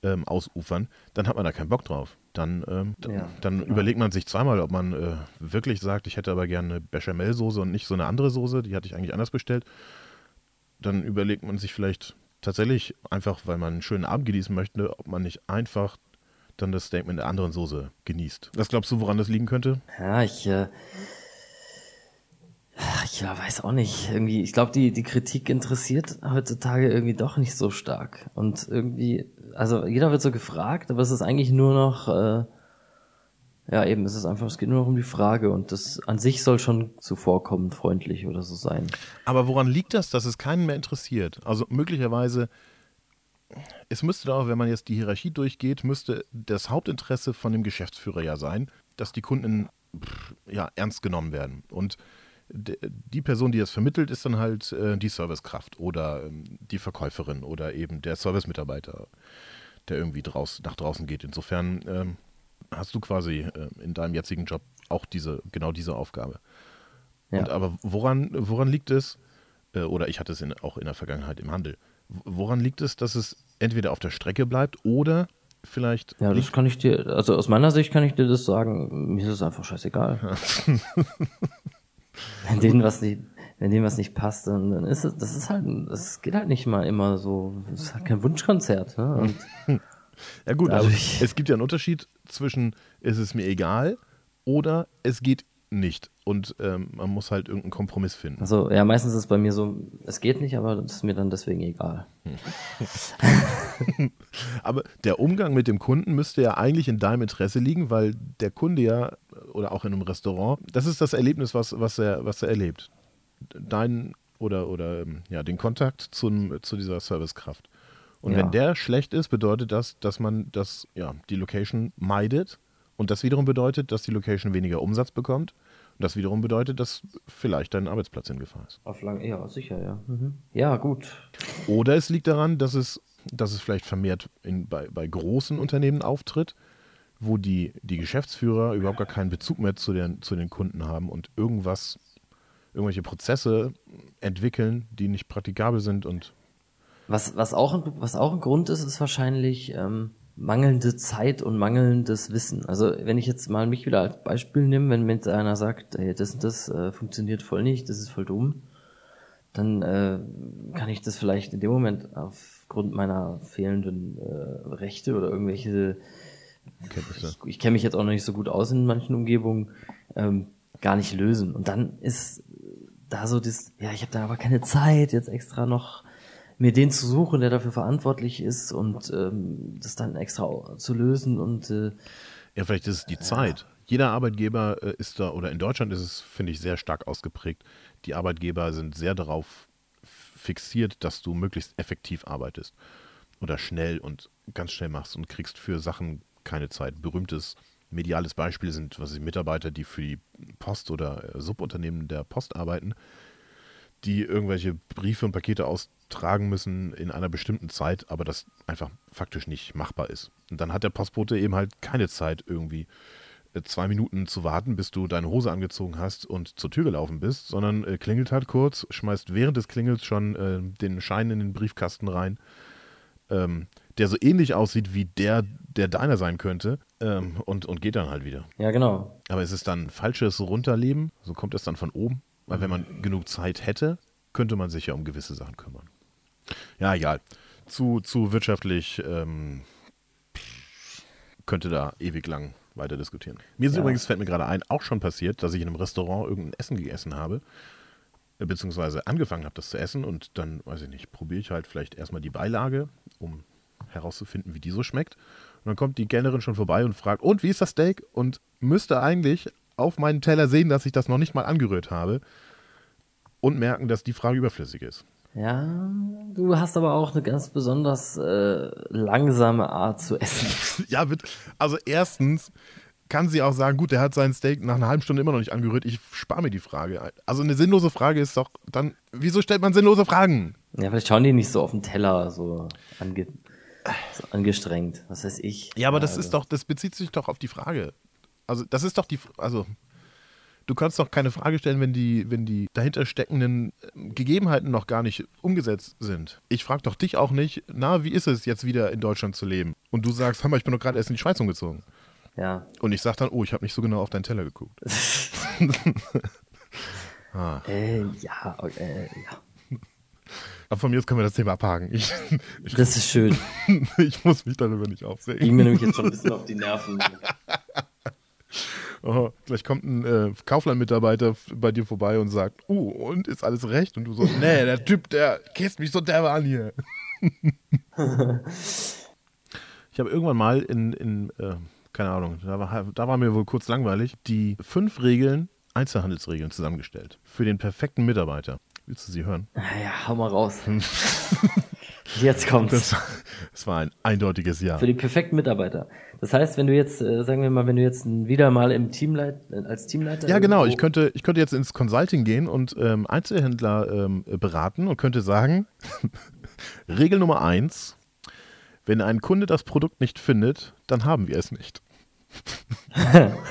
ähm, ausufern, dann hat man da keinen Bock drauf. Dann, ähm, Ja, dann genau. überlegt man sich zweimal, ob man äh, wirklich sagt, ich hätte aber gerne eine Bechamelsoße und nicht so eine andere Soße, die hatte ich eigentlich anders bestellt. Dann überlegt man sich vielleicht tatsächlich einfach, weil man einen schönen Abend genießen möchte, ob man nicht einfach dann das Steak mit einer anderen Soße genießt. Was glaubst du, woran das liegen könnte? Ja, ich, äh, ich weiß auch nicht. Irgendwie, ich glaube, die, die Kritik interessiert heutzutage irgendwie doch nicht so stark. Und irgendwie, also jeder wird so gefragt, aber es ist eigentlich nur noch, äh, ja eben, es ist einfach, es geht nur noch um die Frage und das an sich soll schon zuvorkommend freundlich oder so sein. Aber woran liegt das, dass es keinen mehr interessiert? Also möglicherweise, es müsste doch, wenn man jetzt die Hierarchie durchgeht, müsste das Hauptinteresse von dem Geschäftsführer ja sein, dass die Kunden ja, ernst genommen werden. Und die Person, die das vermittelt, ist dann halt äh, die Servicekraft oder ähm, die Verkäuferin oder eben der Servicemitarbeiter, der irgendwie draus, nach draußen geht. Insofern ähm, hast du quasi äh, in deinem jetzigen Job auch diese, genau diese Aufgabe. Ja. Und aber woran, woran liegt es, äh, oder ich hatte es in, auch in der Vergangenheit im Handel, woran liegt es, dass es entweder auf der Strecke bleibt oder vielleicht Ja, das kann ich dir, also aus meiner Sicht kann ich dir das sagen, mir ist es einfach scheißegal. [laughs] wenn denen was nicht, wenn denen was nicht passt, dann, dann ist es, das ist halt, das geht halt nicht mal immer so, das ist halt kein Wunschkonzert, ne? Und [laughs] ja gut, also dadurch- es gibt ja einen Unterschied zwischen es ist mir egal oder es geht nicht. Und ähm, man muss halt irgendeinen Kompromiss finden. also, ja, meistens ist es bei mir so, es geht nicht, aber das ist mir dann deswegen egal. [laughs] Aber der Umgang mit dem Kunden müsste ja eigentlich in deinem Interesse liegen, weil der Kunde ja, oder auch in einem Restaurant, das ist das Erlebnis, was, was, er, was er erlebt. Dein oder, oder ähm, ja, den Kontakt zum, zu dieser Servicekraft. Und Ja. wenn der schlecht ist, bedeutet das, dass man das, ja, die Location meidet. Und das wiederum bedeutet, dass die Location weniger Umsatz bekommt. Und das wiederum bedeutet, dass vielleicht dein Arbeitsplatz in Gefahr ist. Auf lang, ja, sicher, ja. Mhm. Ja, gut. Oder es liegt daran, dass es, dass es vielleicht vermehrt in, bei, bei großen Unternehmen auftritt, wo die, die Geschäftsführer überhaupt gar keinen Bezug mehr zu den, zu den Kunden haben und irgendwas, irgendwelche Prozesse entwickeln, die nicht praktikabel sind und Was, was, auch, ein- was auch ein Grund ist, ist wahrscheinlich ähm, mangelnde Zeit und mangelndes Wissen. Also wenn ich jetzt mal mich wieder als Beispiel nehme, wenn mir einer sagt, hey, das und das äh, funktioniert voll nicht, das ist voll dumm, dann äh, kann ich das vielleicht in dem Moment aufgrund meiner fehlenden äh, Rechte oder irgendwelche Kenntnisse. ich, ich kenne mich jetzt auch noch nicht so gut aus in manchen Umgebungen, ähm, gar nicht lösen. Und dann ist da so das, ja, ich habe da aber keine Zeit, jetzt extra noch mir den zu suchen, der dafür verantwortlich ist und ähm, das dann extra zu lösen und äh, Ja, vielleicht ist es die Zeit. Jeder Arbeitgeber äh, ist da, oder in Deutschland ist es, finde ich, sehr stark ausgeprägt. Die Arbeitgeber sind sehr darauf fixiert, dass du möglichst effektiv arbeitest oder schnell und ganz schnell machst und kriegst für Sachen keine Zeit. Berühmtes mediales Beispiel sind, was ich Mitarbeiter, die für die Post oder äh, Subunternehmen der Post arbeiten, die irgendwelche Briefe und Pakete austragen müssen in einer bestimmten Zeit, aber das einfach faktisch nicht machbar ist. Und dann hat der Postbote eben halt keine Zeit, irgendwie äh, zwei Minuten zu warten, bis du deine Hose angezogen hast und zur Tür gelaufen bist, sondern äh, klingelt halt kurz, schmeißt während des Klingels schon äh, den Schein in den Briefkasten rein, ähm, der so ähnlich aussieht wie der, der deiner sein könnte, ähm, und, und geht dann halt wieder. ja genau. Aber ist es dann falsches Runterleben? So kommt es dann von oben? Weil wenn man genug Zeit hätte, könnte man sich ja um gewisse Sachen kümmern. Ja, egal. Zu, zu wirtschaftlich ähm, könnte da ewig lang weiter diskutieren. Mir ist Ja. übrigens, fällt mir gerade ein, auch schon passiert, dass ich in einem Restaurant irgendein Essen gegessen habe, äh, beziehungsweise angefangen habe, das zu essen und dann, weiß ich nicht, probiere ich halt vielleicht erstmal die Beilage, um herauszufinden, wie die so schmeckt. Und dann kommt die Kellnerin schon vorbei und fragt, und wie ist das Steak? Und müsste eigentlich auf meinen Teller sehen, dass ich das noch nicht mal angerührt habe und merken, dass die Frage überflüssig ist. Ja, du hast aber auch eine ganz besonders äh, langsame Art zu essen. [laughs] ja, also erstens kann sie auch sagen, gut, der hat sein Steak nach einer halben Stunde immer noch nicht angerührt, ich spare mir die Frage. Also eine sinnlose Frage ist doch dann, wieso stellt man sinnlose Fragen? Ja, vielleicht schauen die nicht so auf den Teller, so, ange, so angestrengt. Was weiß ich. Ja, aber das ist doch, das bezieht sich doch auf die Frage. Also das ist doch die, also du kannst doch keine Frage stellen, wenn die, wenn die dahinter steckenden ähm, Gegebenheiten noch gar nicht umgesetzt sind. Ich frage doch dich auch nicht, na, wie ist es jetzt wieder in Deutschland zu leben? Und du sagst, Hammer, ich bin doch gerade erst in die Schweiz umgezogen. Ja. Und ich sag dann, oh, ich habe nicht so genau auf deinen Teller geguckt. [laughs] ah. Äh, ja, okay, äh, ja. [laughs] Aber von mir aus können wir das Thema abhaken. Ich, ich, Das ist schön. [laughs] ich muss mich darüber nicht aufregen. Ging mir nämlich jetzt schon ein bisschen auf die Nerven. Oh, gleich kommt ein äh, Kaufland-Mitarbeiter bei dir vorbei und sagt, uh, und ist alles recht? Und du so, nee, [laughs] der Typ, der käst mich so derbe an hier. [laughs] ich habe irgendwann mal in, in äh, keine Ahnung, da war, da war mir wohl kurz langweilig, die fünf Regeln, Einzelhandelsregeln zusammengestellt. Für den perfekten Mitarbeiter. Willst du sie hören? Ja, hau mal raus. [laughs] Jetzt kommt's. Das, das war ein eindeutiges Ja. Für die perfekten Mitarbeiter. Das heißt, wenn du jetzt, äh, sagen wir mal, wenn du jetzt wieder mal im Teamleit als Teamleiter. Ja, genau. Ich könnte, ich könnte jetzt ins Consulting gehen und ähm, Einzelhändler ähm, beraten und könnte sagen, [laughs] Regel Nummer eins, wenn ein Kunde das Produkt nicht findet, dann haben wir es nicht. [laughs]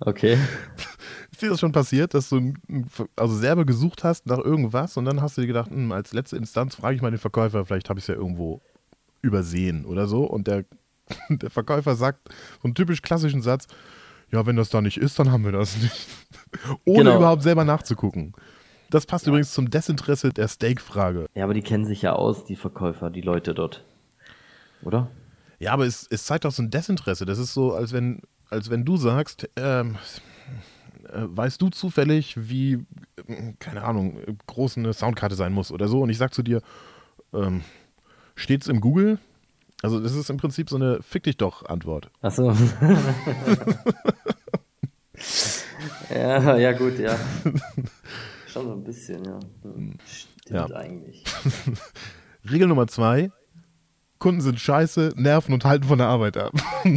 Okay. Ist dir das schon passiert, dass du also selber gesucht hast nach irgendwas und dann hast du dir gedacht, hm, als letzte Instanz frage ich mal den Verkäufer, vielleicht habe ich es ja irgendwo übersehen oder so und der, [laughs] der Verkäufer sagt so einen typisch klassischen Satz, ja, wenn das da nicht ist, dann haben wir das nicht. [laughs] Ohne Genau. überhaupt selber nachzugucken. Das passt übrigens zum Desinteresse der Steak-Frage. Ja, aber die kennen sich ja aus, die Verkäufer, die Leute dort. Oder? Ja, aber es, es zeigt auch so ein Desinteresse. Das ist so, als wenn, als wenn du sagst, ähm, äh, weißt du zufällig, wie, äh, keine Ahnung, äh, groß eine Soundkarte sein muss oder so. Und ich sag zu dir, ähm, steht's im Google? Also das ist im Prinzip so eine Fick dich doch Antwort. Ach so. [laughs] ja, ja, gut, ja. Schon so ein bisschen, ja. Hm, Stimmt Ja. eigentlich. [laughs] Regel Nummer zwei, Kunden sind scheiße, nerven und halten von der Arbeit ab. [laughs]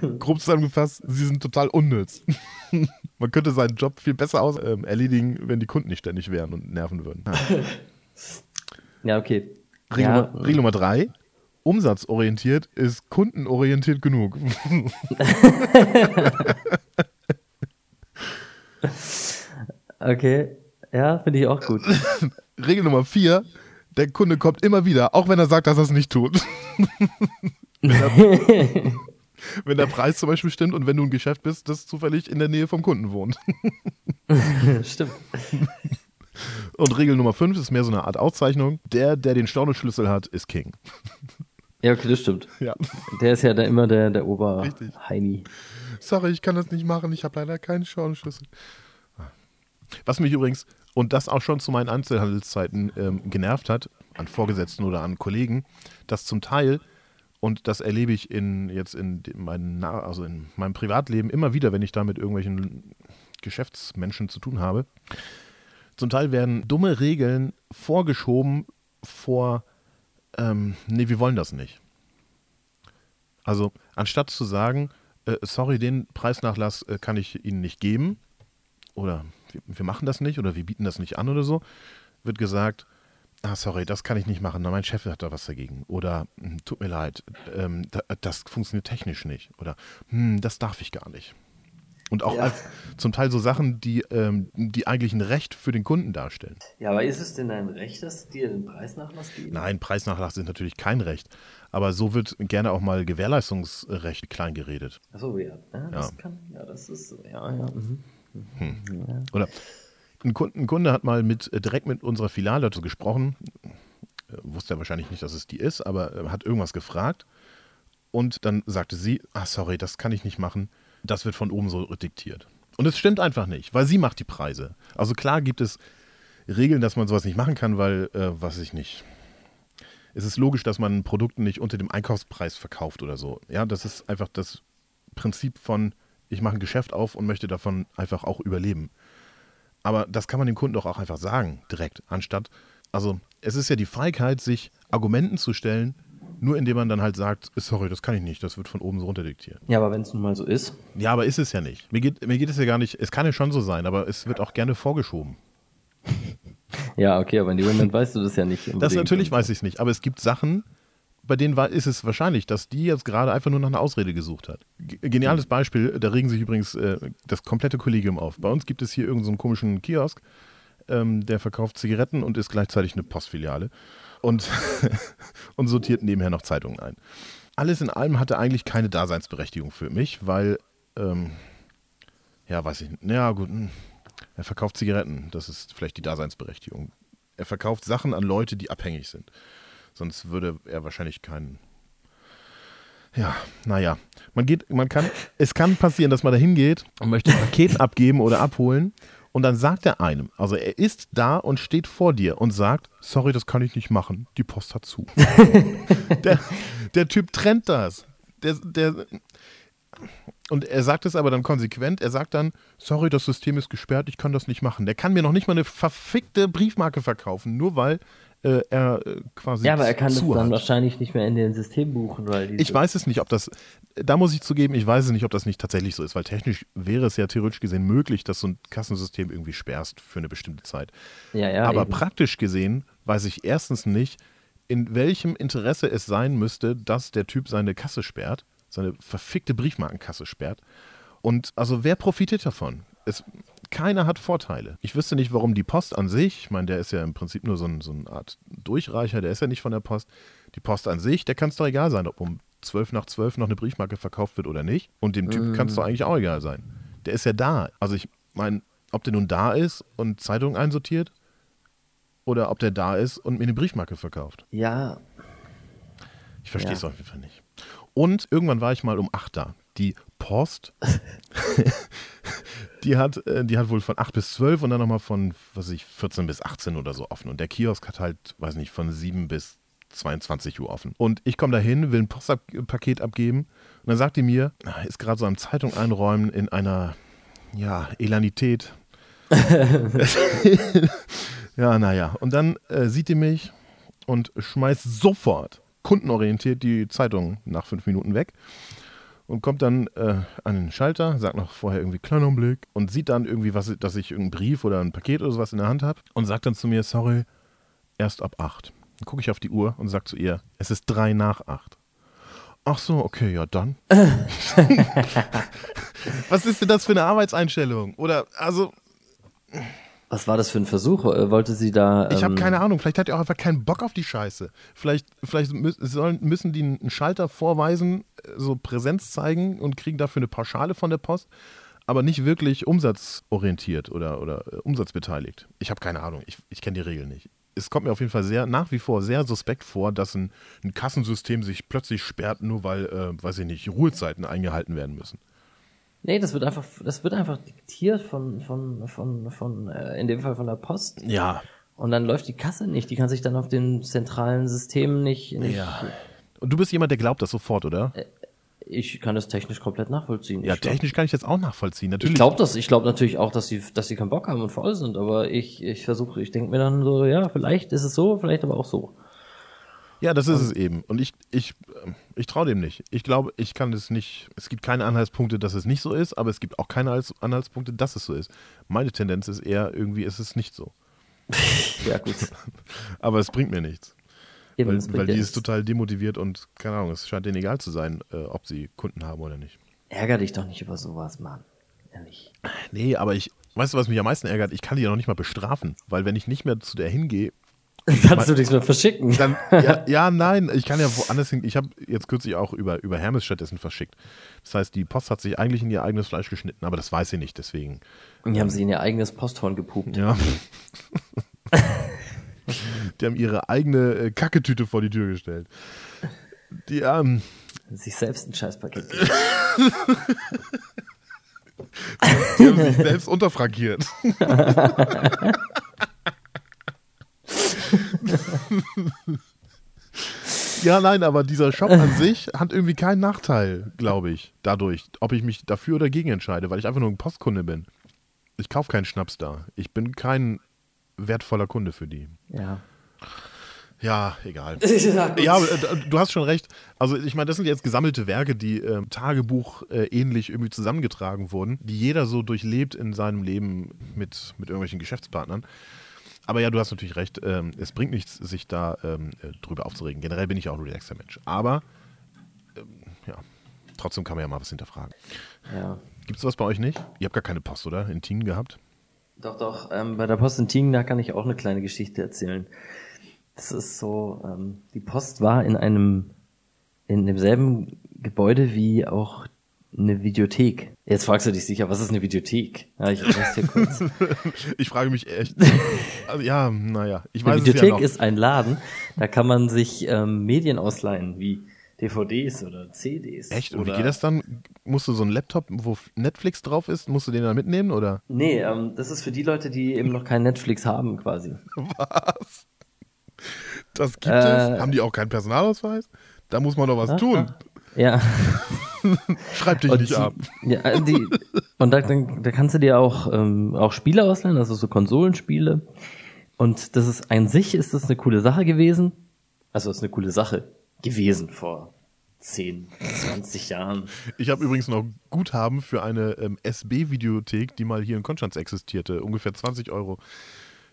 [laughs] Grob zusammengefasst, sie sind total unnütz. [laughs] Man könnte seinen Job viel besser aus ähm, erledigen, wenn die Kunden nicht ständig wären und nerven würden. [laughs] Ja, okay. Regel, ja, Nummer, Regel Nummer drei, umsatzorientiert ist kundenorientiert genug. okay. Ja, finde ich auch gut. Regel Nummer vier, der Kunde kommt immer wieder, auch wenn er sagt, dass er es nicht tut. Wenn, der, Preis zum Beispiel stimmt und wenn du ein Geschäft bist, das zufällig in der Nähe vom Kunden wohnt. [laughs] Stimmt. Und Regel Nummer 5 ist mehr so eine Art Auszeichnung. Der, der den Stornoschlüssel hat, ist King. Ja, okay, das stimmt. Ja. Der ist ja da immer der, der. Ober-Heini. Sorry, ich kann das nicht machen. Ich habe leider keinen Stornoschlüssel. Was mich übrigens, und das auch schon zu meinen Einzelhandelszeiten ähm, genervt hat, an Vorgesetzten oder an Kollegen, dass zum Teil, und das erlebe ich in, jetzt in, Na- also in meinem Privatleben immer wieder, wenn ich da mit irgendwelchen Geschäftsmenschen zu tun habe, zum Teil werden dumme Regeln vorgeschoben vor, ähm, nee, wir wollen das nicht. Also anstatt zu sagen, äh, sorry, den Preisnachlass äh, kann ich Ihnen nicht geben oder wir, wir machen das nicht oder wir bieten das nicht an oder so, wird gesagt, ah, sorry, das kann ich nicht machen, mein Chef hat da was dagegen oder hm, tut mir leid, ähm, da, das funktioniert technisch nicht oder hm, das darf ich gar nicht. Und auch Ja. als, zum Teil so Sachen, die, ähm, die eigentlich ein Recht für den Kunden darstellen. Ja, aber ist es denn dein Recht, dass dir den Preisnachlass geben? Nein, Preisnachlass ist natürlich kein Recht. Aber so wird gerne auch mal Gewährleistungsrecht klein geredet. Achso, ja. ja. Das Ja. kann, ja, das ist, ja, ja. Mhm. ja. Oder ein Kunde, ein Kunde hat mal mit, äh, direkt mit unserer Filiale dazu gesprochen. Äh, Wusste er wahrscheinlich nicht, dass es die ist, aber äh, hat irgendwas gefragt. Und dann sagte sie, ah, sorry, das kann ich nicht machen. Das wird von oben so diktiert. Und es stimmt einfach nicht, weil sie macht die Preise. Also klar gibt es Regeln, dass man sowas nicht machen kann, weil, äh, was ich nicht. Es ist logisch, dass man Produkte nicht unter dem Einkaufspreis verkauft oder so. Ja, das ist einfach das Prinzip von, ich mache ein Geschäft auf und möchte davon einfach auch überleben. Aber das kann man dem Kunden doch auch einfach sagen, direkt, anstatt, also es ist ja die Feigheit, sich Argumenten zu stellen, Nur indem man dann halt sagt, sorry, das kann ich nicht, das wird von oben so runterdiktiert. Ja, aber wenn es nun mal so ist. Ja, aber ist es ja nicht. Mir geht, mir geht es ja gar nicht, es kann ja schon so sein, aber es wird auch gerne vorgeschoben. [laughs] Ja, okay, aber in dem Moment weißt du das ja nicht. Das natürlich weiß ich es nicht, aber es gibt Sachen, bei denen war, ist es wahrscheinlich, dass die jetzt gerade einfach nur nach einer Ausrede gesucht hat. Geniales Beispiel, da regen sich übrigens äh, das komplette Kollegium auf. Bei uns gibt es hier irgendeinen so komischen Kiosk, ähm, der verkauft Zigaretten und ist gleichzeitig eine Postfiliale und, [laughs] und sortiert nebenher noch Zeitungen ein. Alles in allem hatte eigentlich keine Daseinsberechtigung für mich, weil, ähm, ja, weiß ich nicht, ja gut, hm, er verkauft Zigaretten, das ist vielleicht die Daseinsberechtigung. Er verkauft Sachen an Leute, die abhängig sind. Sonst würde er wahrscheinlich keinen. Ja, naja. Man geht, man kann, es kann passieren, dass man da hingeht und möchte [laughs] ein Paket abgeben oder abholen. Und dann sagt er einem, also er ist da und steht vor dir und sagt, sorry, das kann ich nicht machen, die Post hat zu. [laughs] der, der Typ trennt das. Der, der, und er sagt es aber dann konsequent. Er sagt dann, sorry, das System ist gesperrt, ich kann das nicht machen. Der kann mir noch nicht mal eine verfickte Briefmarke verkaufen, nur weil äh, er äh, quasi Ja, aber er kann das dann hat. wahrscheinlich nicht mehr in den System buchen, weil Ich weiß es nicht, ob das, da muss ich zugeben, ich weiß es nicht, ob das nicht tatsächlich so ist, weil technisch wäre es ja theoretisch gesehen möglich, dass so ein Kassensystem irgendwie sperrst für eine bestimmte Zeit. Ja, ja. Aber eben. praktisch gesehen weiß ich erstens nicht, in welchem Interesse es sein müsste, dass der Typ seine Kasse sperrt, seine verfickte Briefmarkenkasse sperrt. Und also wer profitiert davon? Es, keiner hat Vorteile. Ich wüsste nicht, warum die Post an sich, ich meine, der ist ja im Prinzip nur so, ein, so eine Art Durchreicher, der ist ja nicht von der Post. Die Post an sich, der kann es doch egal sein, ob um 12 nach 12 noch eine Briefmarke verkauft wird oder nicht. Und dem Typ kann es doch eigentlich auch egal sein. Der ist ja da. Also ich meine, ob der nun da ist und Zeitungen einsortiert oder ob der da ist und mir eine Briefmarke verkauft. ja, Ich verstehe es Ja. auf jeden Fall nicht. Und irgendwann war ich mal um 8 da. Die Post, [laughs] die, hat, äh, die hat wohl von 8 bis 12 und dann nochmal von, was weiß ich, 14 bis 18 oder so offen. Und der Kiosk hat halt, weiß nicht, von 7 bis 22 Uhr offen. Und ich komme da hin, will ein Postpaket abgeben und dann sagt die mir, ist gerade so am Zeitung einräumen in einer, ja, Elanität. [laughs] [laughs] ja, naja. Und dann äh, sieht die mich und schmeißt sofort kundenorientiert die Zeitung nach fünf Minuten weg und kommt dann äh, an den Schalter, sagt noch vorher irgendwie kleiner Augenblick und sieht dann irgendwie, was, dass ich irgendeinen Brief oder ein Paket oder sowas in der Hand habe und sagt dann zu mir, sorry, erst ab acht. Dann gucke ich auf die Uhr und sage zu ihr, es ist drei nach acht. Ach so, okay, ja dann. [laughs] was ist denn das für eine Arbeitseinstellung? Oder, also, was war das für ein Versuch? Äh, Wollte sie da. Ich habe ähm, keine Ahnung. Vielleicht hat er auch einfach keinen Bock auf die Scheiße. Vielleicht, vielleicht mü sollen, müssen die einen Schalter vorweisen, äh, so Präsenz zeigen und kriegen dafür eine Pauschale von der Post, aber nicht wirklich umsatzorientiert oder, oder äh, umsatzbeteiligt. Ich habe keine Ahnung. Ich, ich kenne die Regeln nicht. Es kommt mir auf jeden Fall sehr, nach wie vor sehr suspekt vor, dass ein, ein Kassensystem sich plötzlich sperrt, nur weil, äh, weiß ich nicht, Ruhezeiten eingehalten werden müssen. Nee, das wird einfach, das wird einfach diktiert von, von, von, von, äh, in dem Fall von der Post. Ja. Und dann läuft die Kasse nicht. Die kann sich dann auf dem zentralen System nicht. nicht Ja. Und du bist jemand, der glaubt das sofort, oder? Ich kann das technisch komplett nachvollziehen. ja, ich glaub- technisch kann ich das auch nachvollziehen. Natürlich. Ich glaube das, ich glaube natürlich auch, dass sie, dass sie keinen Bock haben und faul sind, aber ich, ich versuche, ich denke mir dann so, ja, vielleicht ist es so, vielleicht aber auch so. Ja, das ist es eben. Und ich, ich, ähm, ich traue dem nicht. Ich glaube, ich kann es nicht. Es gibt keine Anhaltspunkte, dass es nicht so ist, aber es gibt auch keine Anhalts- Anhaltspunkte, dass es so ist. Meine Tendenz ist eher, irgendwie ist es nicht so. [laughs] Ja, gut. [laughs] Aber es bringt mir nichts. Eben, Weil, weil die ist nichts. total demotiviert und keine Ahnung, es scheint denen egal zu sein, äh, ob sie Kunden haben oder nicht. Ärger dich doch nicht über sowas, Mann. Ehrlich. Nee, aber ich, weißt du, was mich am meisten ärgert? Ich kann die ja noch nicht mal bestrafen, weil wenn ich nicht mehr zu der hingehe, [laughs] Kannst du nichts mehr verschicken. Dann, ja, [laughs] ja, nein, ich kann ja woanders hin. Ich habe jetzt kürzlich auch über, über Hermes stattdessen verschickt. Das heißt, die Post hat sich eigentlich in ihr eigenes Fleisch geschnitten, aber das weiß sie nicht, deswegen. Und die haben sie in ihr eigenes Posthorn gepupt. Ja. die haben ihre eigene äh, Kacketüte vor die Tür gestellt. Die, ähm, Sich selbst ein Scheißpaket [laughs] die haben sich selbst unterfrankiert. [laughs] Ja, nein, aber dieser Shop an sich hat irgendwie keinen Nachteil, glaube ich, dadurch, ob ich mich dafür oder dagegen entscheide, weil ich einfach nur ein Postkunde bin. Ich kaufe keinen Schnaps da. Ich bin kein wertvoller Kunde für die. Ja. Ja, egal. [laughs] ja, äh, du hast schon recht. Also ich meine, das sind jetzt gesammelte Werke, die äh, Tagebuch äh, ähnlich irgendwie zusammengetragen wurden, die jeder so durchlebt in seinem Leben mit, mit irgendwelchen Geschäftspartnern. Aber ja, du hast natürlich recht, ähm, es bringt nichts, sich da ähm, äh, drüber aufzuregen. Generell bin ich auch ein relaxter Mensch. Aber ähm, ja, trotzdem kann man ja mal was hinterfragen. Ja. Gibt es was bei euch nicht? Ihr habt gar keine Post, oder? In Tien gehabt? Doch, doch. Ähm, bei der Post in Tien, da kann ich auch eine kleine Geschichte erzählen. Das ist so, ähm, die Post war in einem, in demselben Gebäude wie auch eine Videothek. Jetzt fragst du dich sicher, was ist eine Videothek? Ja, ich erkläre dir kurz. [laughs] ich frage mich echt. [laughs] Also, ja, naja, ich eine weiß Videothek es ja ist ein Laden, da kann man sich ähm, Medien ausleihen, wie DVDs oder CDs. Echt? Und wie geht das dann? Musst du so einen Laptop, wo Netflix drauf ist, musst du den dann mitnehmen oder? Nee, ähm, das ist für die Leute, die eben noch kein Netflix haben, quasi. [laughs] Was? Das gibt Äh, es? Haben die auch keinen Personalausweis? Da muss man doch was Ah, tun. ah. Ja. [laughs] Schreib dich Und nicht ab. Ja, die, und da, dann, da kannst du dir auch, ähm, auch Spiele ausleihen, also so Konsolenspiele. Und das ist an sich ist das eine coole Sache gewesen. Also ist eine coole Sache gewesen vor 10, 20 Jahren. Ich habe übrigens noch Guthaben für eine ähm, SB-Videothek, die mal hier in Konstanz existierte. Ungefähr 20 Euro.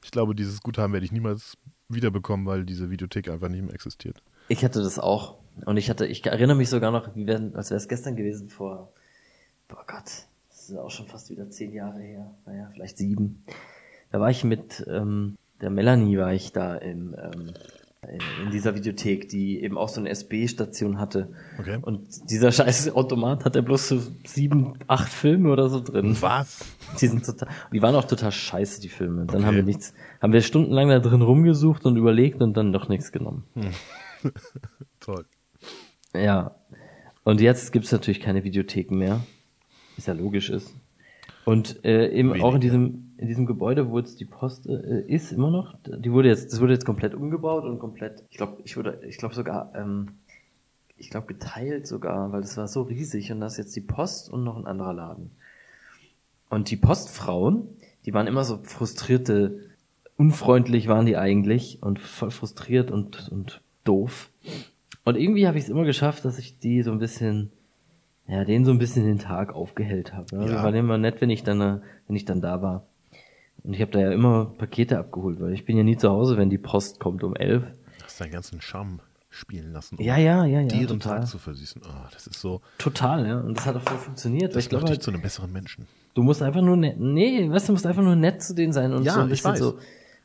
Ich glaube, dieses Guthaben werde ich niemals wiederbekommen, weil diese Videothek einfach nicht mehr existiert. Ich hatte das auch. Und ich hatte, ich erinnere mich sogar noch, wie wenn, als wäre es gestern gewesen vor, boah Gott, das ist auch schon fast wieder zehn Jahre her. Naja, vielleicht sieben. Da war ich mit ähm, der Melanie, war ich da im, ähm, in dieser Videothek, die eben auch so eine SB-Station hatte. Okay. Und dieser scheiß Automat hat ja bloß so sieben, acht Filme oder so drin. Was? Die sind total, die waren auch total scheiße, die Filme. Dann Okay. haben wir nichts, haben wir stundenlang da drin rumgesucht und überlegt und dann doch nichts genommen. [laughs] Toll. Ja. Und jetzt gibt's natürlich keine Videotheken mehr. Ist ja logisch ist. Und äh, eben auch in diesem, in diesem Gebäude, wo jetzt die Post äh, ist, immer noch, die wurde jetzt, das wurde jetzt komplett umgebaut und komplett, ich glaube, ich wurde, ich glaube sogar, ähm, ich glaube geteilt sogar, weil das war so riesig und da ist jetzt die Post und noch ein anderer Laden. Und die Postfrauen, die waren immer so frustrierte, unfreundlich waren die eigentlich und voll frustriert und, und doof. Und irgendwie habe ich es immer geschafft, dass ich die so ein bisschen, ja, denen so ein bisschen den Tag aufgehellt habe. Ja. Ja. War immer nett, wenn ich dann, äh, wenn ich dann da war. Und ich habe da ja immer Pakete abgeholt, weil ich bin ja nie zu Hause, wenn die Post kommt um elf. Hast deinen ganzen Charme spielen lassen, um Ja, ja, ja, ja. deren total. Tag zu versüßen. Oh, das ist so, Total, ja. Und das hat auch voll funktioniert. das ich glaube macht dich halt, zu einem besseren Menschen. Du musst einfach nur nett, nee, weißt du, du musst einfach nur nett zu denen sein und Ja, so ein ich bisschen weiß. so,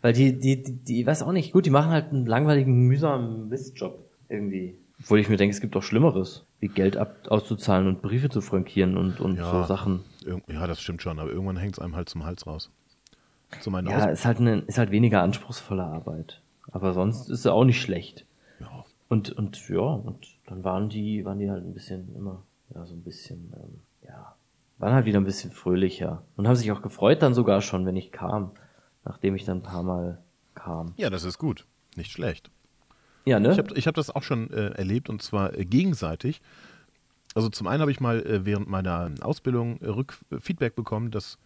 weil die, die, die, die, weiß auch nicht, gut, die machen halt einen langweiligen, mühsamen Mistjob irgendwie. Obwohl ich mir denke, es gibt auch Schlimmeres, wie Geld ab, auszuzahlen und Briefe zu frankieren und, und Ja. so Sachen. Ja, das stimmt schon, aber irgendwann hängt es einem halt zum Hals raus. Zu meinen Ja, Aus ist halt eine, ist halt weniger anspruchsvolle Arbeit. Aber sonst ist sie auch nicht schlecht. ja. Und, und, ja, und dann waren die, waren die halt ein bisschen immer, ja, so ein bisschen, ähm, ja, waren halt wieder ein bisschen fröhlicher. Und haben sich auch gefreut dann sogar schon, wenn ich kam. Nachdem ich dann ein paar Mal kam. ja, das ist gut. Nicht schlecht. Ja, ne? Ich habe hab das auch schon äh, erlebt und zwar äh, gegenseitig. Also zum einen habe ich mal äh, während meiner Ausbildung äh, Rückfeedback bekommen, dass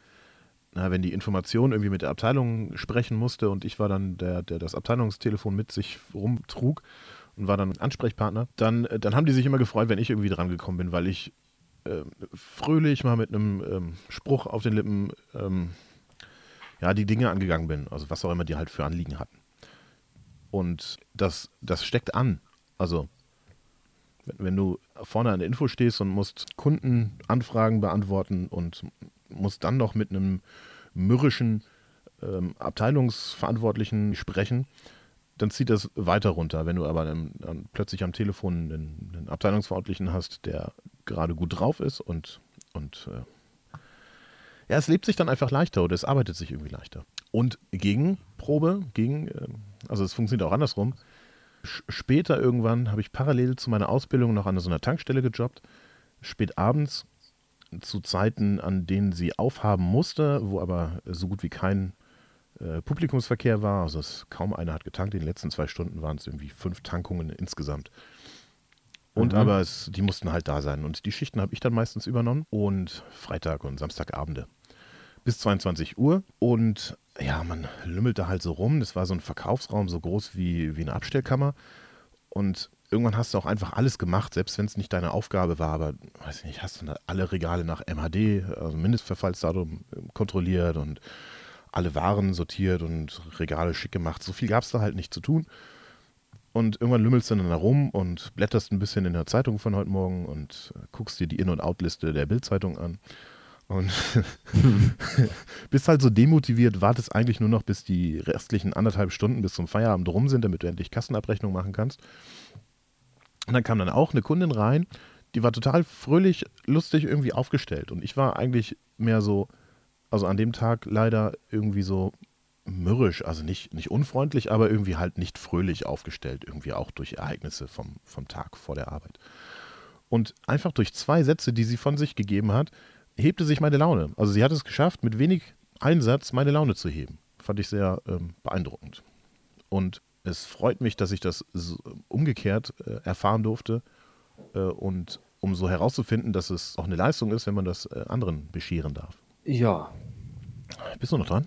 na, wenn die Information irgendwie mit der Abteilung sprechen musste und ich war dann der, der das Abteilungstelefon mit sich rumtrug und war dann Ansprechpartner, dann, äh, dann haben die sich immer gefreut, wenn ich irgendwie dran gekommen bin, weil ich äh, fröhlich mal mit einem ähm, Spruch auf den Lippen ähm, ja, die Dinge angegangen bin, also was auch immer die halt für Anliegen hatten. Und das, das steckt an. Also, wenn, du vorne an der Info stehst und musst Kundenanfragen beantworten und musst dann noch mit einem mürrischen ähm, Abteilungsverantwortlichen sprechen, dann zieht das weiter runter. Wenn du aber dann, dann plötzlich am Telefon einen, einen Abteilungsverantwortlichen hast, der gerade gut drauf ist und, und äh, ja, es lebt sich dann einfach leichter oder es arbeitet sich irgendwie leichter. Und Gegenprobe, gegen, äh, also es funktioniert auch andersrum. Später irgendwann habe ich parallel zu meiner Ausbildung noch an so einer Tankstelle gejobbt. Spät abends, zu Zeiten, an denen sie aufhaben musste, wo aber so gut wie kein äh, Publikumsverkehr war. Also es, kaum einer hat getankt. In den letzten zwei Stunden waren es irgendwie fünf Tankungen insgesamt. Und Mhm. aber es, die mussten halt da sein. Und die Schichten habe ich dann meistens übernommen. Und Freitag und Samstagabende bis 22 Uhr. Und ja, man lümmelte halt so rum. Das war so ein Verkaufsraum, so groß wie, wie eine Abstellkammer. Und irgendwann hast du auch einfach alles gemacht, selbst wenn es nicht deine Aufgabe war, aber weiß ich nicht, hast du alle Regale nach MHD, also Mindestverfallsdatum, äh, kontrolliert und alle Waren sortiert und Regale schick gemacht. So viel gab es da halt nicht zu tun. Und irgendwann lümmelst du dann da rum und blätterst ein bisschen in der Zeitung von heute Morgen und äh, guckst dir die In- und Outliste der Bildzeitung an. Und [laughs] bist halt so demotiviert, wartest eigentlich nur noch, bis die restlichen anderthalb Stunden bis zum Feierabend rum sind, damit du endlich Kassenabrechnung machen kannst. Und dann kam dann auch eine Kundin rein, die war total fröhlich, lustig irgendwie aufgestellt. Und ich war eigentlich mehr so, also an dem Tag leider irgendwie so mürrisch, also nicht, nicht unfreundlich, aber irgendwie halt nicht fröhlich aufgestellt, irgendwie auch durch Ereignisse vom, vom Tag vor der Arbeit. Und einfach durch zwei Sätze, die sie von sich gegeben hat, hebte sich meine Laune. Also sie hat es geschafft, mit wenig Einsatz meine Laune zu heben. Fand ich sehr ähm, beeindruckend. Und es freut mich, dass ich das so umgekehrt äh, erfahren durfte äh, und um so herauszufinden, dass es auch eine Leistung ist, wenn man das äh, anderen bescheren darf. Ja. Bist du noch dran?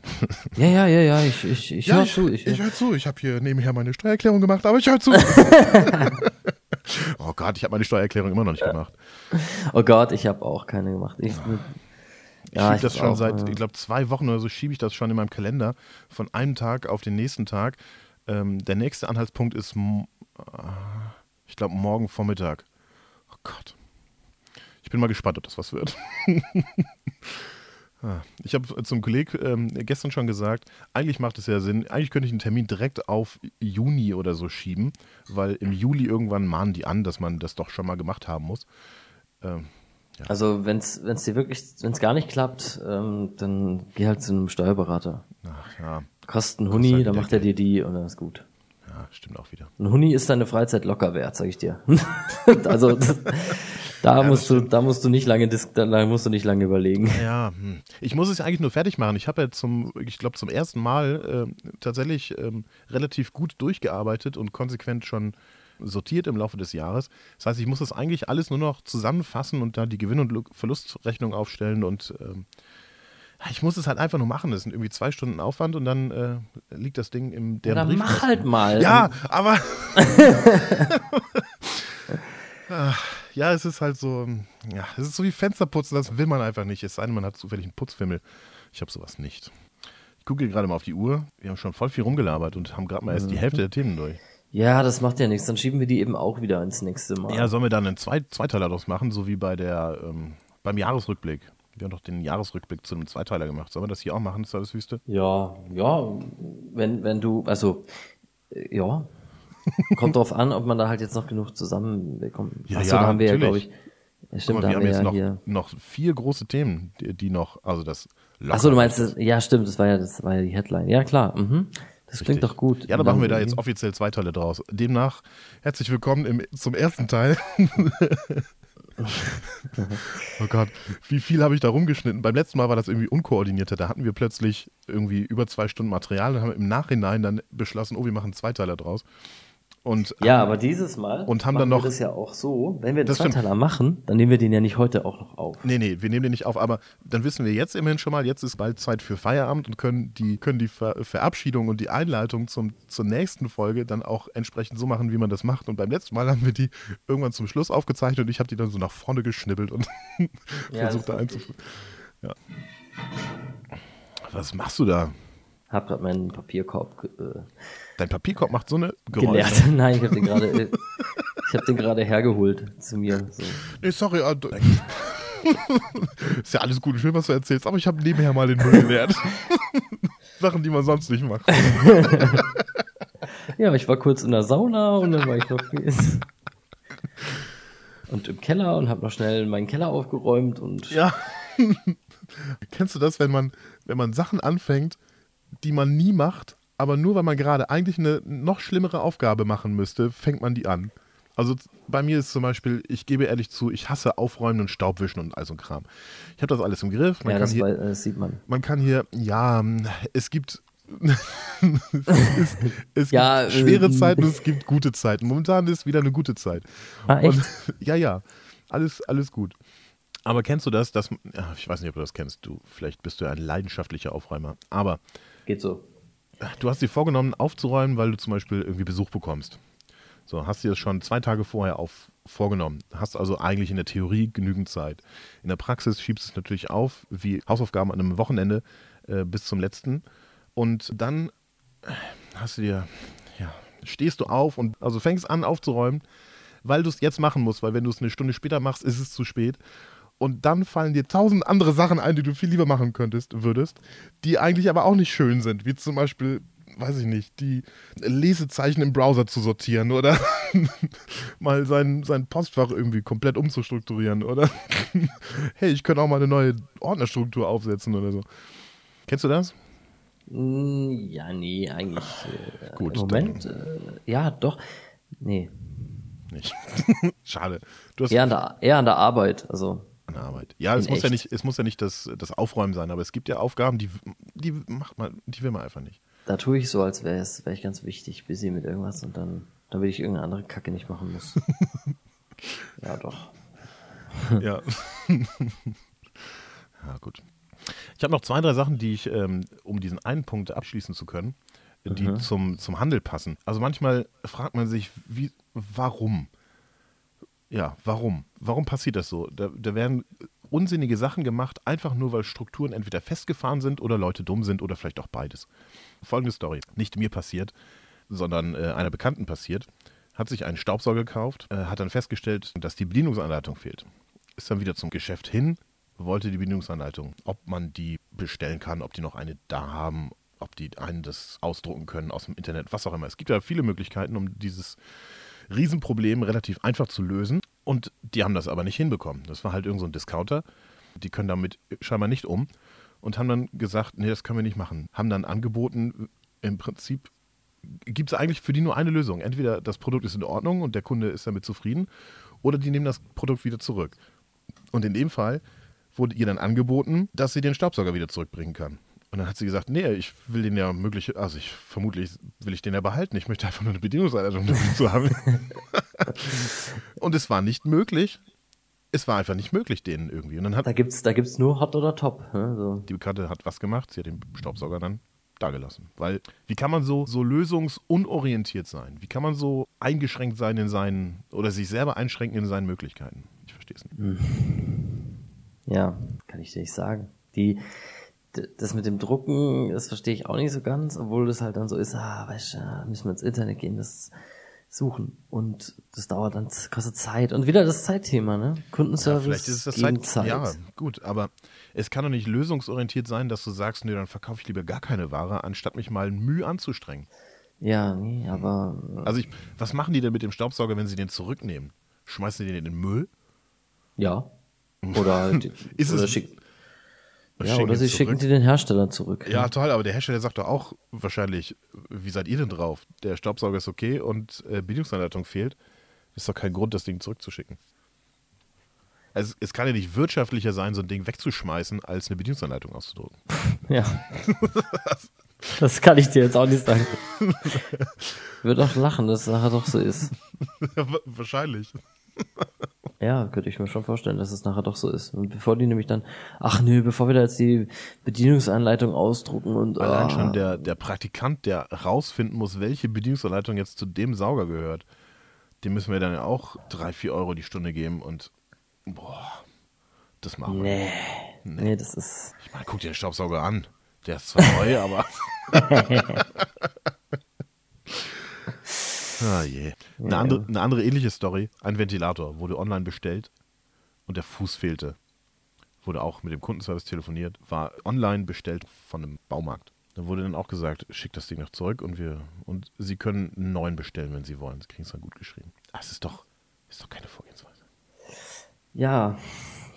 Ja, ja, ja, ja, ich, ich, ich höre zu. Ich, ich höre zu. Ich habe hier nebenher meine Steuererklärung gemacht, aber ich höre zu. [laughs] [laughs] [laughs] oh Gott, ich habe meine Steuererklärung immer noch nicht gemacht. Oh Gott, ich habe auch keine gemacht. Ich, Ich ja, schiebe das schon auch, seit, ja. ich glaube, zwei Wochen oder so schiebe ich das schon in meinem Kalender von einem Tag auf den nächsten Tag. Ähm, der nächste Anhaltspunkt ist, ich glaube, morgen Vormittag. Oh Gott. Ich bin mal gespannt, ob das was wird. [laughs] Ah, ich habe zum Kollegen ähm, gestern schon gesagt, eigentlich macht es ja Sinn, eigentlich könnte ich einen Termin direkt auf Juni oder so schieben, weil im Juli irgendwann mahnen die an, dass man das doch schon mal gemacht haben muss. Ähm, ja. Also wenn es dir wirklich, wenn es gar nicht klappt, ähm, dann geh halt zu einem Steuerberater. Ach, ja. Kosten Huni, halt dann macht er dir die und dann ist gut. Ja, stimmt auch wieder. Ein Huni ist deine Freizeit locker wert, sag ich dir. [laughs] also [laughs] das, da ja, musst du, da musst du nicht lange, da musst du nicht lange überlegen. Ja, hm. ich muss es eigentlich nur fertig machen. Ich habe ja zum, ich glaube zum ersten Mal äh, tatsächlich ähm, relativ gut durchgearbeitet und konsequent schon sortiert im Laufe des Jahres. Das heißt, ich muss das eigentlich alles nur noch zusammenfassen und da die Gewinn- und Verlustrechnung aufstellen und ähm, ich muss es halt einfach nur machen. Das sind irgendwie zwei Stunden Aufwand und dann äh, liegt das Ding im der Brief. mach halt mal. Ja, aber [laughs] ja, es ist halt so, ja, es ist so wie Fensterputzen, das will man einfach nicht. Es sei denn, man hat zufällig einen Putzfimmel. Ich habe sowas nicht. Ich gucke gerade mal auf die Uhr. Wir haben schon voll viel rumgelabert und haben gerade mal erst die. Hälfte der Themen durch. Ja, das macht ja nichts. Dann schieben wir die eben auch wieder ins nächste Mal. Ja, sollen wir dann einen Zwei Zweiteiler daraus machen, so wie bei der, ähm, beim Jahresrückblick. Wir haben doch den Jahresrückblick zu einem Zweiteiler gemacht. Sollen wir das hier auch machen, Servicewüste? Ja, ja. Wenn, wenn du, also, ja. Kommt drauf an, ob man da halt jetzt noch genug zusammenbekommt. Ja, Achso, ja, da haben wir natürlich. ja, glaube ich. Stimmt, mal, wir haben, wir jetzt ja noch, noch vier große Themen, die, die noch, also das. Achso, du meinst, das, ja, stimmt, das war ja, das war ja die Headline. Ja, klar. Mhm. Das Richtig. klingt doch gut. Ja, dann machen wir da jetzt offiziell zwei Teile draus. Demnach herzlich willkommen im, zum ersten Teil. [laughs] [laughs] oh Gott, wie viel habe ich da rumgeschnitten? Beim letzten Mal war das irgendwie unkoordinierter. Da hatten wir plötzlich irgendwie über zwei Stunden Material und haben im Nachhinein dann beschlossen, oh, wir machen zwei Teile draus. Und, ja, aber dieses Mal und haben dann noch, wir das ja auch so, wenn wir den Zweiteiler machen, dann nehmen wir den ja nicht heute auch noch auf. Nee, nee, wir nehmen den nicht auf, aber dann wissen wir jetzt immerhin schon mal, jetzt ist bald Zeit für Feierabend und können die, können die Ver Verabschiedung und die Einleitung zum, zur nächsten Folge dann auch entsprechend so machen, wie man das macht. Und beim letzten Mal haben wir die irgendwann zum Schluss aufgezeichnet und ich habe die dann so nach vorne geschnibbelt und [laughs] ja, versucht da einzuführen. Ja. Was machst du da? Hab gerade meinen Papierkorb äh, Dein Papierkorb macht so eine Geräusche. Geleert. [laughs] Nein, ich habe den gerade, äh, ich habe den gerade hergeholt zu mir. So. Nee, sorry. Uh, [laughs] ist ja alles gut und schön, was du erzählst, aber ich habe nebenher mal den Müll geleert. [laughs] Sachen, die man sonst nicht macht. ja, ich war kurz in der Sauna und dann war ich noch und im Keller und habe noch schnell meinen Keller aufgeräumt und ja. Kennst du das, wenn man wenn man Sachen anfängt, die man nie macht aber nur weil man gerade eigentlich eine noch schlimmere Aufgabe machen müsste, fängt man die an. Also bei mir ist zum Beispiel, ich gebe ehrlich zu, ich hasse Aufräumen und Staubwischen und all so ein Kram. Ich habe das alles im Griff. Man ja, das, hier, war, das, sieht man. Man kann hier, ja, es gibt, [laughs] es, es ja, gibt schwere äh, Zeiten und es gibt gute Zeiten. Momentan ist wieder eine gute Zeit. Ah, echt? Und, [laughs] ja, ja, alles, alles gut. Aber kennst du das? Dass, ich weiß nicht, ob du das kennst. Du, vielleicht bist du ja ein leidenschaftlicher Aufräumer. Aber Geht so. Du hast dir vorgenommen, aufzuräumen, weil du zum Beispiel irgendwie Besuch bekommst. So, hast dir das schon zwei Tage vorher auf, vorgenommen. Hast also eigentlich in der Theorie genügend Zeit. In der Praxis schiebst du es natürlich auf, wie Hausaufgaben an einem Wochenende äh, bis zum letzten. Und dann äh, hast du dir, ja, stehst du auf und also fängst an aufzuräumen, weil du es jetzt machen musst, weil wenn du es eine Stunde später machst, ist es zu spät. Und dann fallen dir tausend andere Sachen ein, die du viel lieber machen könntest, würdest, die eigentlich aber auch nicht schön sind, wie zum Beispiel, weiß ich nicht, die Lesezeichen im Browser zu sortieren oder [laughs] mal sein, sein Postfach irgendwie komplett umzustrukturieren oder [laughs] hey, ich könnte auch mal eine neue Ordnerstruktur aufsetzen oder so. Kennst du das? Mm, Ja, nee, eigentlich. Äh, Gut, Moment, äh, ja, doch. Nee. Nicht. [laughs] Schade. Du hast Eher an der, eher an der Arbeit. Also, an der Arbeit. Ja, es muss ja nicht, es muss ja nicht das, das Aufräumen sein, aber es gibt ja Aufgaben, die, die macht man, die will man einfach nicht. da tue ich so, als wäre es wär ich ganz wichtig, busy mit irgendwas und dann, damit ich irgendeine andere Kacke nicht machen muss. [laughs] ja, doch. ja. [laughs] ja, gut. Ich habe noch zwei, drei Sachen, die ich, ähm, um diesen einen Punkt abschließen zu können, die zum, zum Handel passen. Also manchmal fragt man sich, wie, warum? Ja, warum? Warum passiert das so? Da, da werden unsinnige Sachen gemacht, einfach nur, weil Strukturen entweder festgefahren sind oder Leute dumm sind oder vielleicht auch beides. Folgende Story. Nicht mir passiert, sondern äh, einer Bekannten passiert. Hat sich einen Staubsauger gekauft, äh, hat dann festgestellt, dass die Bedienungsanleitung fehlt. Ist dann wieder zum Geschäft hin, wollte die Bedienungsanleitung, ob man die bestellen kann, ob die noch eine da haben, ob die einen das ausdrucken können aus dem Internet, was auch immer. Es gibt ja viele Möglichkeiten, um dieses Riesenproblem relativ einfach zu lösen. Und die haben das aber nicht hinbekommen. Das war halt irgend so Discounter. Die können damit scheinbar nicht um. Und haben dann gesagt, nee, das können wir nicht machen. Haben dann angeboten, im Prinzip gibt es eigentlich für die nur eine Lösung. Entweder das Produkt ist in Ordnung und der Kunde ist damit zufrieden, oder die nehmen das Produkt wieder zurück. Und in dem Fall wurde ihr dann angeboten, dass sie den Staubsauger wieder zurückbringen kann. Und dann hat sie gesagt, nee, ich will den ja möglich, also ich vermutlich will ich den ja behalten. Ich möchte einfach nur eine Bedienungsanleitung dazu [laughs] haben. [laughs] und es war nicht möglich. Es war einfach nicht möglich, denen irgendwie. Und dann hat Da gibt's, da gibt's nur Hot oder Top. Ne? So. die Bekannte hat was gemacht, sie hat den Staubsauger dann dagelassen. Weil, wie kann man so, so lösungsunorientiert sein? Wie kann man so eingeschränkt sein in seinen, oder sich selber einschränken in seinen Möglichkeiten? Ich verstehe es nicht. Ja, kann ich dir nicht sagen. Die, das mit dem Drucken, das verstehe ich auch nicht so ganz, obwohl das halt dann so ist, ah, weißt du, ja, müssen wir ins Internet gehen, das suchen. Und das dauert dann, kostet Zeit. Und wieder das Zeitthema, ne? Kundenservice Vielleicht ist es das Zeit, Zeit. Ja, gut, aber es kann doch nicht lösungsorientiert sein, dass du sagst, nee, dann verkaufe ich lieber gar keine Ware, anstatt mich mal Mühe anzustrengen. Ja, nee, aber äh, Also ich, was machen die denn mit dem Staubsauger, wenn sie den zurücknehmen? Schmeißen die den in den Müll? ja. Oder halt, [laughs] Ist oder es- schick, Oder ja, oder sie zurück? schicken die den Hersteller zurück. Ja, toll, aber der Hersteller sagt doch auch wahrscheinlich, wie seid ihr denn drauf? Der Staubsauger ist okay und äh, Bedienungsanleitung fehlt. Ist doch kein Grund, das Ding zurückzuschicken. Also es kann ja nicht wirtschaftlicher sein, so ein Ding wegzuschmeißen, als eine Bedienungsanleitung auszudrucken. [laughs] [laughs] Ja. Das kann ich dir jetzt auch nicht sagen. Würde auch lachen, dass es nachher doch so ist. [laughs] Wahrscheinlich. [laughs] Ja, könnte ich mir schon vorstellen, dass es nachher doch so ist. Und bevor die nämlich dann, ach nö, bevor wir da jetzt die Bedienungsanleitung ausdrucken und Allein ah, schon der, der Praktikant, der rausfinden muss, welche Bedienungsanleitung jetzt zu dem Sauger gehört, dem müssen wir dann ja auch drei, vier Euro die Stunde geben und boah, das machen wir. Nee, nee, das ist. Ich meine, guck dir den Staubsauger an. Der ist zwar neu, aber. [laughs] [laughs] ah je. Eine, Ja, andere, ja. eine andere ähnliche Story. Ein Ventilator wurde online bestellt und der Fuß fehlte. Wurde auch mit dem Kundenservice telefoniert. War online bestellt von einem Baumarkt. Da wurde dann auch gesagt, schickt das Ding noch zurück und wir und Sie können einen neuen bestellen, wenn Sie wollen. Sie kriegen es dann gut geschrieben. Das ist doch, ist doch keine Vorgehensweise. Ja,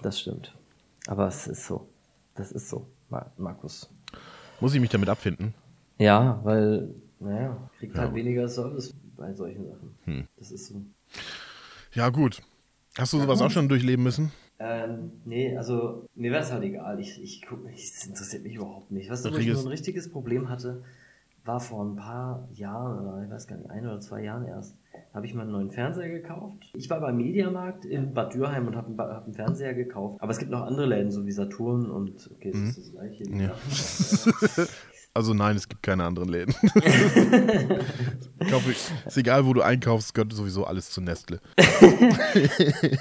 das stimmt. Aber es ist so. Das ist so, Ma- Markus. Muss ich mich damit abfinden? Ja, weil, naja, kriegt Ja. halt weniger Service bei solchen Sachen. Hm. Das ist so. Ja, gut. Hast du sowas auch schon durchleben müssen? Ähm, nee, also mir wäre es halt egal. Ich, ich guck nicht, das interessiert mich überhaupt nicht. Was ich nur ein richtiges Problem hatte, war vor ein paar Jahren, oder ich weiß gar nicht, ein oder zwei Jahren erst, habe ich mal einen neuen Fernseher gekauft. Ich war beim Mediamarkt in Bad Dürheim und habe einen, hab einen Fernseher gekauft. Aber es gibt noch andere Läden, so wie Saturn und okay, das ist das gleiche. Ja. [laughs] Also nein, es gibt keine anderen Läden. [laughs] Ist egal, wo du einkaufst, gehört sowieso alles zu Nestle. [laughs]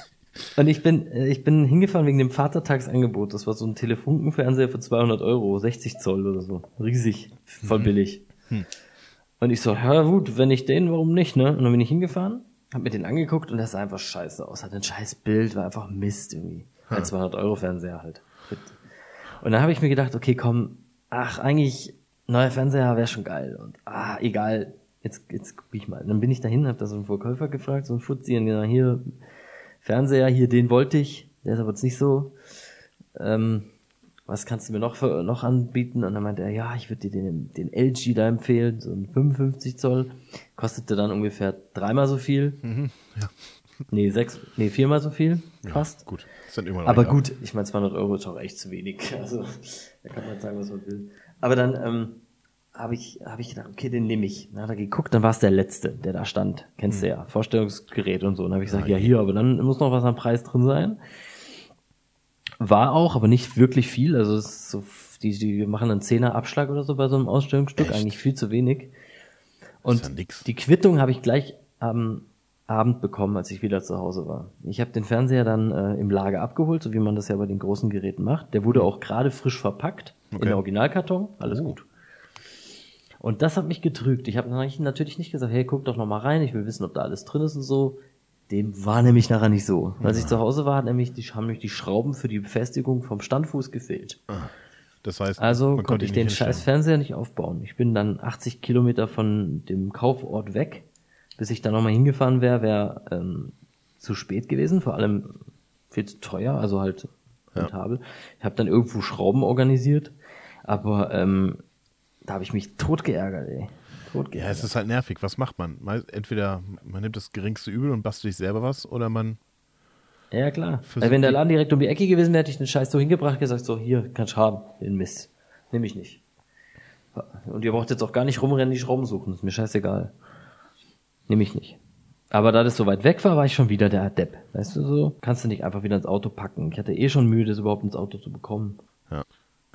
Und ich bin, ich bin hingefahren wegen dem Vatertagsangebot. Das war so ein Telefunkenfernseher für 200 Euro, 60 Zoll oder so. Riesig, voll billig. Hm. Und ich so, ja gut, wenn ich den, warum nicht, ne? Und dann bin ich hingefahren, hab mir den angeguckt und der sah einfach scheiße aus. Hat ein scheiß Bild, war einfach Mist irgendwie. Ein 200 Euro Fernseher halt. Und dann habe ich mir gedacht, okay, komm, ach, eigentlich neuer Fernseher wäre schon geil. Und ah, egal, jetzt, jetzt guck ich mal. Und dann bin ich dahin, hab da so einen Verkäufer gefragt, so ein Fuzzi, und gesagt, hier, Fernseher, hier, den wollte ich, der ist aber jetzt nicht so. Ähm, was kannst du mir noch, für, noch anbieten? Und dann meinte er, ja, ich würde dir den, den LG da empfehlen, so ein 55 Zoll. Kostete dann ungefähr dreimal so viel. Mhm, ja. Nee, sechs, nee, viermal so viel, fast. Ja, gut. Aber gut, ich meine, 200 Euro ist auch echt zu wenig. [laughs] Also, da kann man sagen, was man will. Aber dann ähm, habe ich, hab ich gedacht, okay, den nehme ich. Dann hat er geguckt, dann war es der letzte, der da stand. Kennst mhm. du ja, Vorstellungsgerät und so. Und dann habe ich gesagt, ja, ja hier, aber dann muss noch was am Preis drin sein. War auch, aber nicht wirklich viel. Also es ist so, die, die machen einen Zehner Abschlag oder so bei so einem Ausstellungsstück, Echt? eigentlich viel zu wenig. Und ja die Quittung habe ich gleich am Abend bekommen, als ich wieder zu Hause war. Ich habe den Fernseher dann äh, im Lager abgeholt, so wie man das ja bei den großen Geräten macht. Der wurde auch gerade frisch verpackt okay. in der Originalkarton, alles oh. gut. Und das hat mich getrügt. Ich habe natürlich nicht gesagt, hey, guck doch noch mal rein, ich will wissen, ob da alles drin ist und so. Dem war nämlich nachher nicht so. Als ja. ich zu Hause war, hat nämlich die, haben nämlich die Schrauben für die Befestigung vom Standfuß gefehlt. Ah. Das heißt, also konnte ich den scheiß Fernseher nicht aufbauen. Ich bin dann 80 Kilometer von dem Kaufort weg. Bis ich da nochmal hingefahren wäre, wäre ähm, zu spät gewesen. Vor allem viel zu teuer, also halt rentabel. Ja. Ich habe dann irgendwo Schrauben organisiert, aber ähm, da habe ich mich tot geärgert, ey. Ja, es ist halt nervig. Was macht man? Entweder man nimmt das geringste Übel und bastelt sich selber was oder man. Ja, klar. Weil wenn der Laden direkt um die Ecke gewesen wäre, hätte ich den Scheiß so hingebracht gesagt, so, hier, kannst du haben, den Mist. Nimm ich nicht. Und ihr braucht jetzt auch gar nicht rumrennen, die Schrauben suchen, ist mir scheißegal. Nimm ich nicht. Aber da das so weit weg war, war ich schon wieder der Depp. Weißt du so? Kannst du nicht einfach wieder ins Auto packen. Ich hatte eh schon Mühe, das überhaupt ins Auto zu bekommen.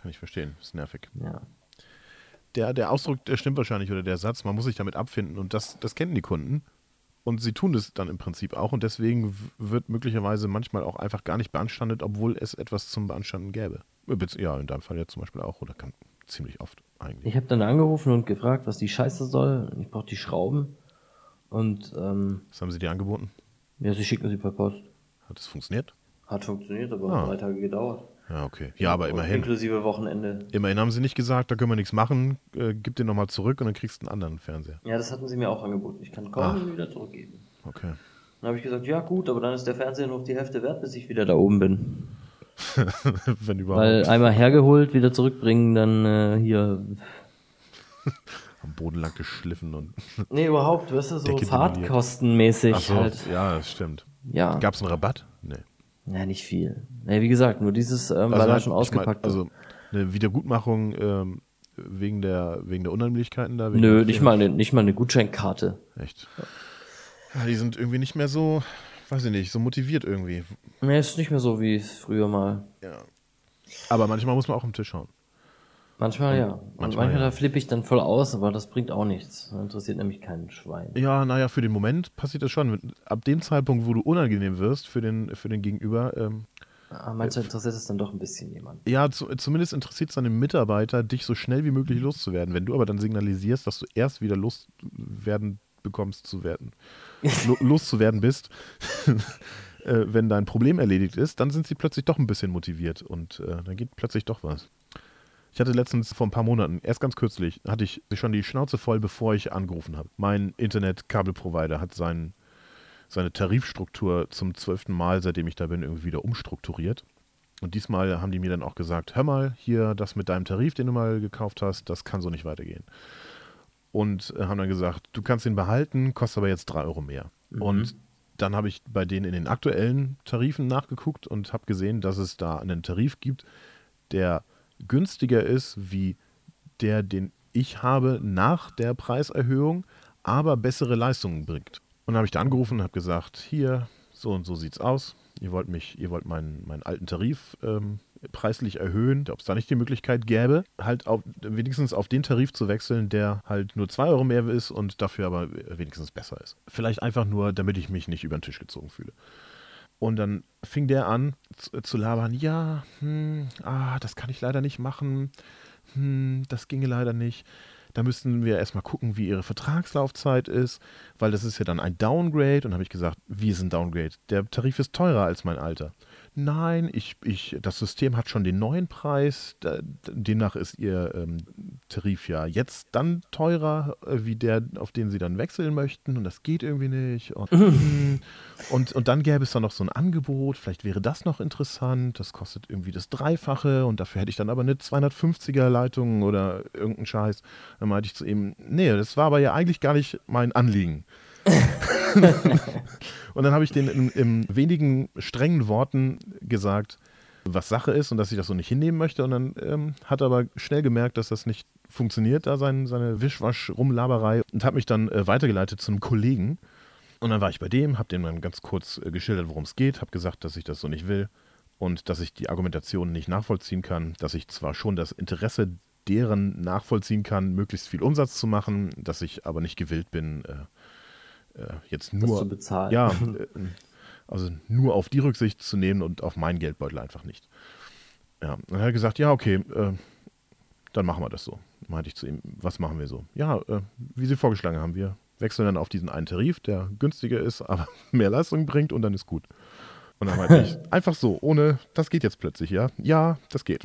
Kann ich verstehen. Ist nervig. Ja der, der Ausdruck, der stimmt wahrscheinlich oder der Satz, man muss sich damit abfinden und das, das kennen die Kunden. Und sie tun das dann im Prinzip auch und deswegen wird möglicherweise manchmal auch einfach gar nicht beanstandet, obwohl es etwas zum Beanstanden gäbe. Ja, in deinem Fall ja zum Beispiel auch oder kann ziemlich oft eigentlich. Ich habe dann angerufen und gefragt, was die Scheiße soll. Ich brauche die Schrauben. Und ähm, was haben sie dir angeboten? Ja, sie schicken sie per Post. Hat das funktioniert? Hat funktioniert, aber ah. drei Tage gedauert. Ja, okay. Ja, aber immerhin. Inklusive Wochenende. Immerhin haben sie nicht gesagt, da können wir nichts machen, äh, gib den nochmal zurück und dann kriegst du einen anderen Fernseher. Ja, das hatten sie mir auch angeboten. Ich kann kommen und wieder zurückgeben. Okay. Dann habe ich gesagt, ja gut, aber dann ist der Fernseher nur auf die Hälfte wert, bis ich wieder da oben bin. [laughs] Wenn überhaupt. Weil einmal hergeholt, wieder zurückbringen, dann äh, hier. [laughs] Am Boden lang geschliffen und. [laughs] nee, überhaupt, weißt du, so fahrtkostenmäßig so, halt. Ja, das stimmt. Ja. Gab es einen Rabatt? Nee. Ja, nicht viel. Ja, wie gesagt, nur dieses, ähm, also weil er schon ausgepackt mein, Also eine Wiedergutmachung ähm, wegen der wegen der Unheimlichkeiten da? Nö, nicht mal, eine, nicht mal eine Gutscheinkarte. Echt? Ja, die sind irgendwie nicht mehr so, weiß ich nicht, so motiviert irgendwie. Nee, ist nicht mehr so wie früher mal. Ja. Aber manchmal muss man auch am Tisch schauen. Manchmal ja. Manchmal, manchmal ja. da flippe ich dann voll aus, aber das bringt auch nichts. Das interessiert nämlich keinen Schwein. Ja, naja, für den Moment passiert das schon. Ab dem Zeitpunkt, wo du unangenehm wirst für den, für den Gegenüber. Ähm, ah, meinst du, interessiert es dann doch ein bisschen jemand? Ja, zu, zumindest interessiert es deine Mitarbeiter, dich so schnell wie möglich loszuwerden. Wenn du aber dann signalisierst, dass du erst wieder loswerden bekommst zu werden, [laughs] loszuwerden bist, [laughs] äh, wenn dein Problem erledigt ist, dann sind sie plötzlich doch ein bisschen motiviert und äh, dann geht plötzlich doch was. Ich hatte letztens vor ein paar Monaten, erst ganz kürzlich, hatte ich schon die Schnauze voll, bevor ich angerufen habe. Mein Internet-Kabelprovider hat sein, seine Tarifstruktur zum zwölften Mal, seitdem ich da bin, irgendwie wieder umstrukturiert. Und diesmal haben die mir dann auch gesagt, hör mal, hier das mit deinem Tarif, den du mal gekauft hast, das kann so nicht weitergehen. Und äh, haben dann gesagt, du kannst ihn behalten, kostet aber jetzt drei Euro mehr. Mhm. Und dann habe ich bei denen in den aktuellen Tarifen nachgeguckt und habe gesehen, dass es da einen Tarif gibt, der günstiger ist wie der, den ich habe nach der Preiserhöhung, aber bessere Leistungen bringt. Und dann habe ich da angerufen und habe gesagt, hier, so und so sieht's aus. Ihr wollt mich, ihr wollt meinen, meinen alten Tarif ähm, preislich erhöhen, ob es da nicht die Möglichkeit gäbe, halt auf, wenigstens auf den Tarif zu wechseln, der halt nur 2 Euro mehr ist und dafür aber wenigstens besser ist. Vielleicht einfach nur, damit ich mich nicht über den Tisch gezogen fühle. Und dann fing der an zu, zu labern, ja, hm, ah, das kann ich leider nicht machen, hm, das ginge leider nicht. Da müssten wir erstmal gucken, wie ihre Vertragslaufzeit ist, weil das ist ja dann ein Downgrade. Und habe ich gesagt, wie ist ein Downgrade? Der Tarif ist teurer als mein Alter nein, ich, ich, das System hat schon den neuen Preis, da, demnach ist ihr ähm, Tarif ja jetzt dann teurer, äh, wie der, auf den sie dann wechseln möchten und das geht irgendwie nicht. Und, hm. [laughs] und, und dann gäbe es dann noch so ein Angebot, vielleicht wäre das noch interessant, das kostet irgendwie das Dreifache und dafür hätte ich dann aber eine 250er Leitung oder irgendeinen Scheiß. Dann meinte ich zu ihm, nee, das war aber ja eigentlich gar nicht mein Anliegen. [laughs] und dann habe ich den in, in, wenigen strengen Worten gesagt, was Sache ist und dass ich das so nicht hinnehmen möchte. Und dann ähm, hat er aber schnell gemerkt, dass das nicht funktioniert, da sein, seine Wischwasch-Rumlaberei und hat mich dann äh, weitergeleitet zu einem Kollegen. Und dann war ich bei dem, habe dem dann ganz kurz äh, geschildert, worum es geht, habe gesagt, dass ich das so nicht will und dass ich die Argumentation nicht nachvollziehen kann, dass ich zwar schon das Interesse deren nachvollziehen kann, möglichst viel Umsatz zu machen, dass ich aber nicht gewillt bin, äh, äh, jetzt nur. zu bezahlen. Ja, [laughs] äh, also nur auf die Rücksicht zu nehmen und auf meinen Geldbeutel einfach nicht. Ja, dann hat er gesagt, ja, okay, äh, dann machen wir das so. Meinte ich zu ihm, was machen wir so? Ja, äh, wie Sie vorgeschlagen haben, wir wechseln dann auf diesen einen Tarif, der günstiger ist, [laughs] aber mehr Leistung bringt und dann ist gut. Und dann meinte ich, [laughs] einfach so, ohne, das geht jetzt plötzlich, ja? Ja, das geht.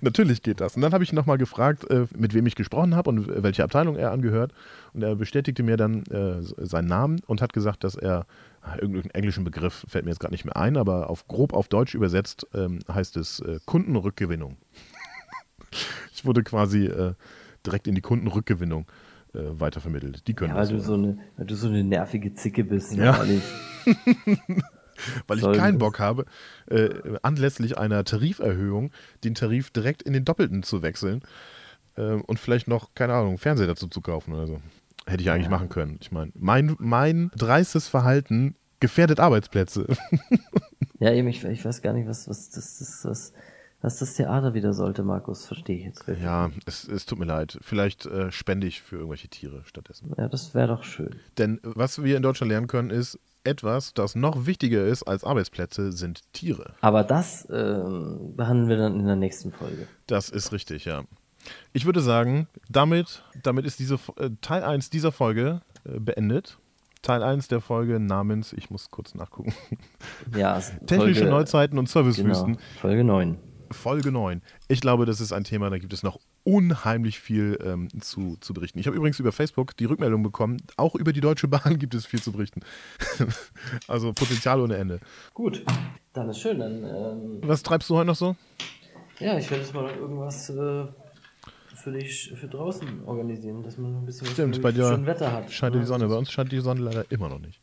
Natürlich geht das. Und dann habe ich ihn nochmal gefragt, äh, mit wem ich gesprochen habe und welche Abteilung er angehört. Und er bestätigte mir dann äh, seinen Namen und hat gesagt, dass er, ah, irgendeinen englischen Begriff fällt mir jetzt gerade nicht mehr ein, aber auf, grob auf Deutsch übersetzt ähm, heißt es äh, Kundenrückgewinnung. [laughs] ich wurde quasi äh, direkt in die Kundenrückgewinnung äh, weitervermittelt. Die können ja, weil, das du so eine, weil du so eine nervige Zicke bist. Ja. [laughs] weil ich keinen Bock habe, äh, anlässlich einer Tariferhöhung den Tarif direkt in den Doppelten zu wechseln äh, und vielleicht noch, keine Ahnung, Fernseher dazu zu kaufen oder so. Hätte ich eigentlich ja. machen können. Ich meine, mein, mein dreistes Verhalten gefährdet Arbeitsplätze. [laughs] ja, eben, ich, ich weiß gar nicht, was, was das, das, das, was das Theater wieder sollte, Markus. Verstehe ich jetzt wirklich. Ja, es, es tut mir leid. Vielleicht äh, spende ich für irgendwelche Tiere stattdessen. Ja, das wäre doch schön. Denn was wir in Deutschland lernen können, ist, etwas, das noch wichtiger ist als Arbeitsplätze, sind Tiere. Aber das äh, behandeln wir dann in der nächsten Folge. Das ist richtig, ja. Ich würde sagen, damit, damit ist diese äh, Teil 1 dieser Folge äh, beendet. Teil 1 der Folge namens, ich muss kurz nachgucken. [laughs] Ja, Technische Folge, Neuzeiten und Servicewüsten. Genau, Folge 9. Folge 9. Ich glaube, das ist ein Thema, da gibt es noch unheimlich viel ähm, zu, zu berichten. Ich habe übrigens über Facebook die Rückmeldung bekommen, auch über die Deutsche Bahn [laughs] gibt es viel zu berichten. [laughs] also Potenzial ohne Ende. Gut, dann ist schön. Dann, ähm, Was treibst du heute noch so? Ja, ich werde jetzt mal irgendwas äh, für dich für draußen organisieren, dass man ein bisschen Stimmt, bei dir schön Wetter hat. Scheint ne? die Sonne. Bei uns scheint die Sonne leider immer noch nicht.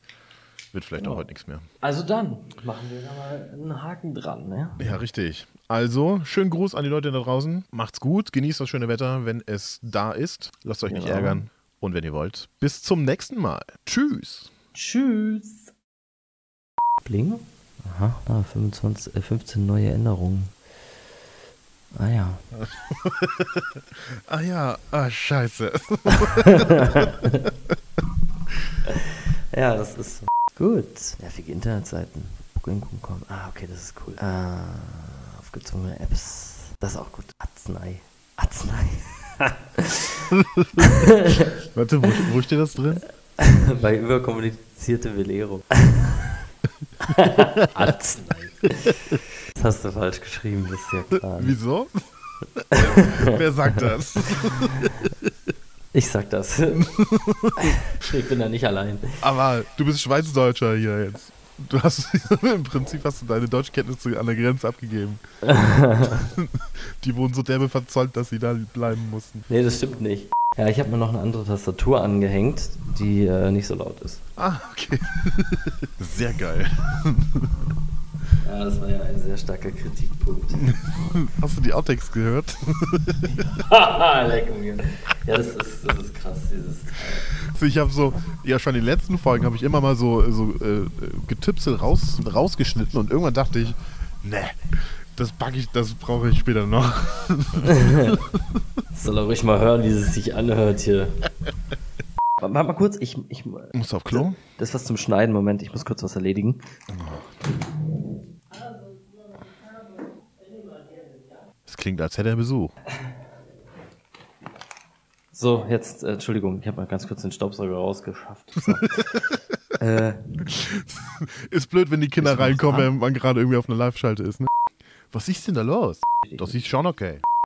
Wird vielleicht genau. auch heute nichts mehr. Also dann machen wir da mal einen Haken dran, ne? Ja, richtig. Also, schönen Gruß an die Leute da draußen. Macht's gut, genießt das schöne Wetter, wenn es da ist. Lasst euch genau. nicht ärgern. Und wenn ihr wollt, bis zum nächsten Mal. Tschüss. Tschüss. Bling? Aha, da 25, äh, 15 neue Änderungen. Ah ja. [laughs] ah ja, ah scheiße. [laughs] ja, das ist gut. Nervige Internetseiten. Booking.com. Ah, okay, das ist cool. Ah aufgezogene Apps. Das ist auch gut. Arznei. Arznei. [laughs] Warte, wo, wo steht das drin? [laughs] Bei überkommunizierte Velero. [laughs] Arznei. Das hast du falsch geschrieben, das ist ja klar. Wieso? Wer sagt das? Ich sag das. ich bin da nicht allein. Aber du bist Schweizdeutscher hier jetzt. Du hast [laughs] im Prinzip hast du deine Deutschkenntnisse an der Grenze abgegeben. [laughs] die wurden so derbe verzollt, dass sie da bleiben mussten. Nee, das stimmt nicht. Ja, ich habe mir noch eine andere Tastatur angehängt, die äh, nicht so laut ist. Ah, okay. [laughs] Sehr geil. Ja, das war ja ein sehr starker Kritikpunkt. [laughs] Hast du die Outtakes gehört? [laughs] Leck mir. Ja, das ist, das ist krass, dieses Teil. Ich habe so, ja schon in den letzten Folgen habe ich immer mal so, so äh, Getipsel raus, rausgeschnitten und irgendwann dachte ich, ne, das packe ich, das brauche ich später noch. [laughs] Soll er ruhig mal hören, wie es sich anhört hier. Warte mal kurz, ich, ich Musst du auf Klo? Das ist was zum Schneiden, Moment, ich muss kurz was erledigen. Es klingt, als hätte er Besuch. So, jetzt, äh, Entschuldigung, ich habe mal ganz kurz den Staubsauger rausgeschafft. So. [laughs] äh, Ist blöd, wenn die Kinder reinkommen, wenn man gerade irgendwie auf einer Live-Schalte ist, ne? Was ist denn da los? Das ist schon okay.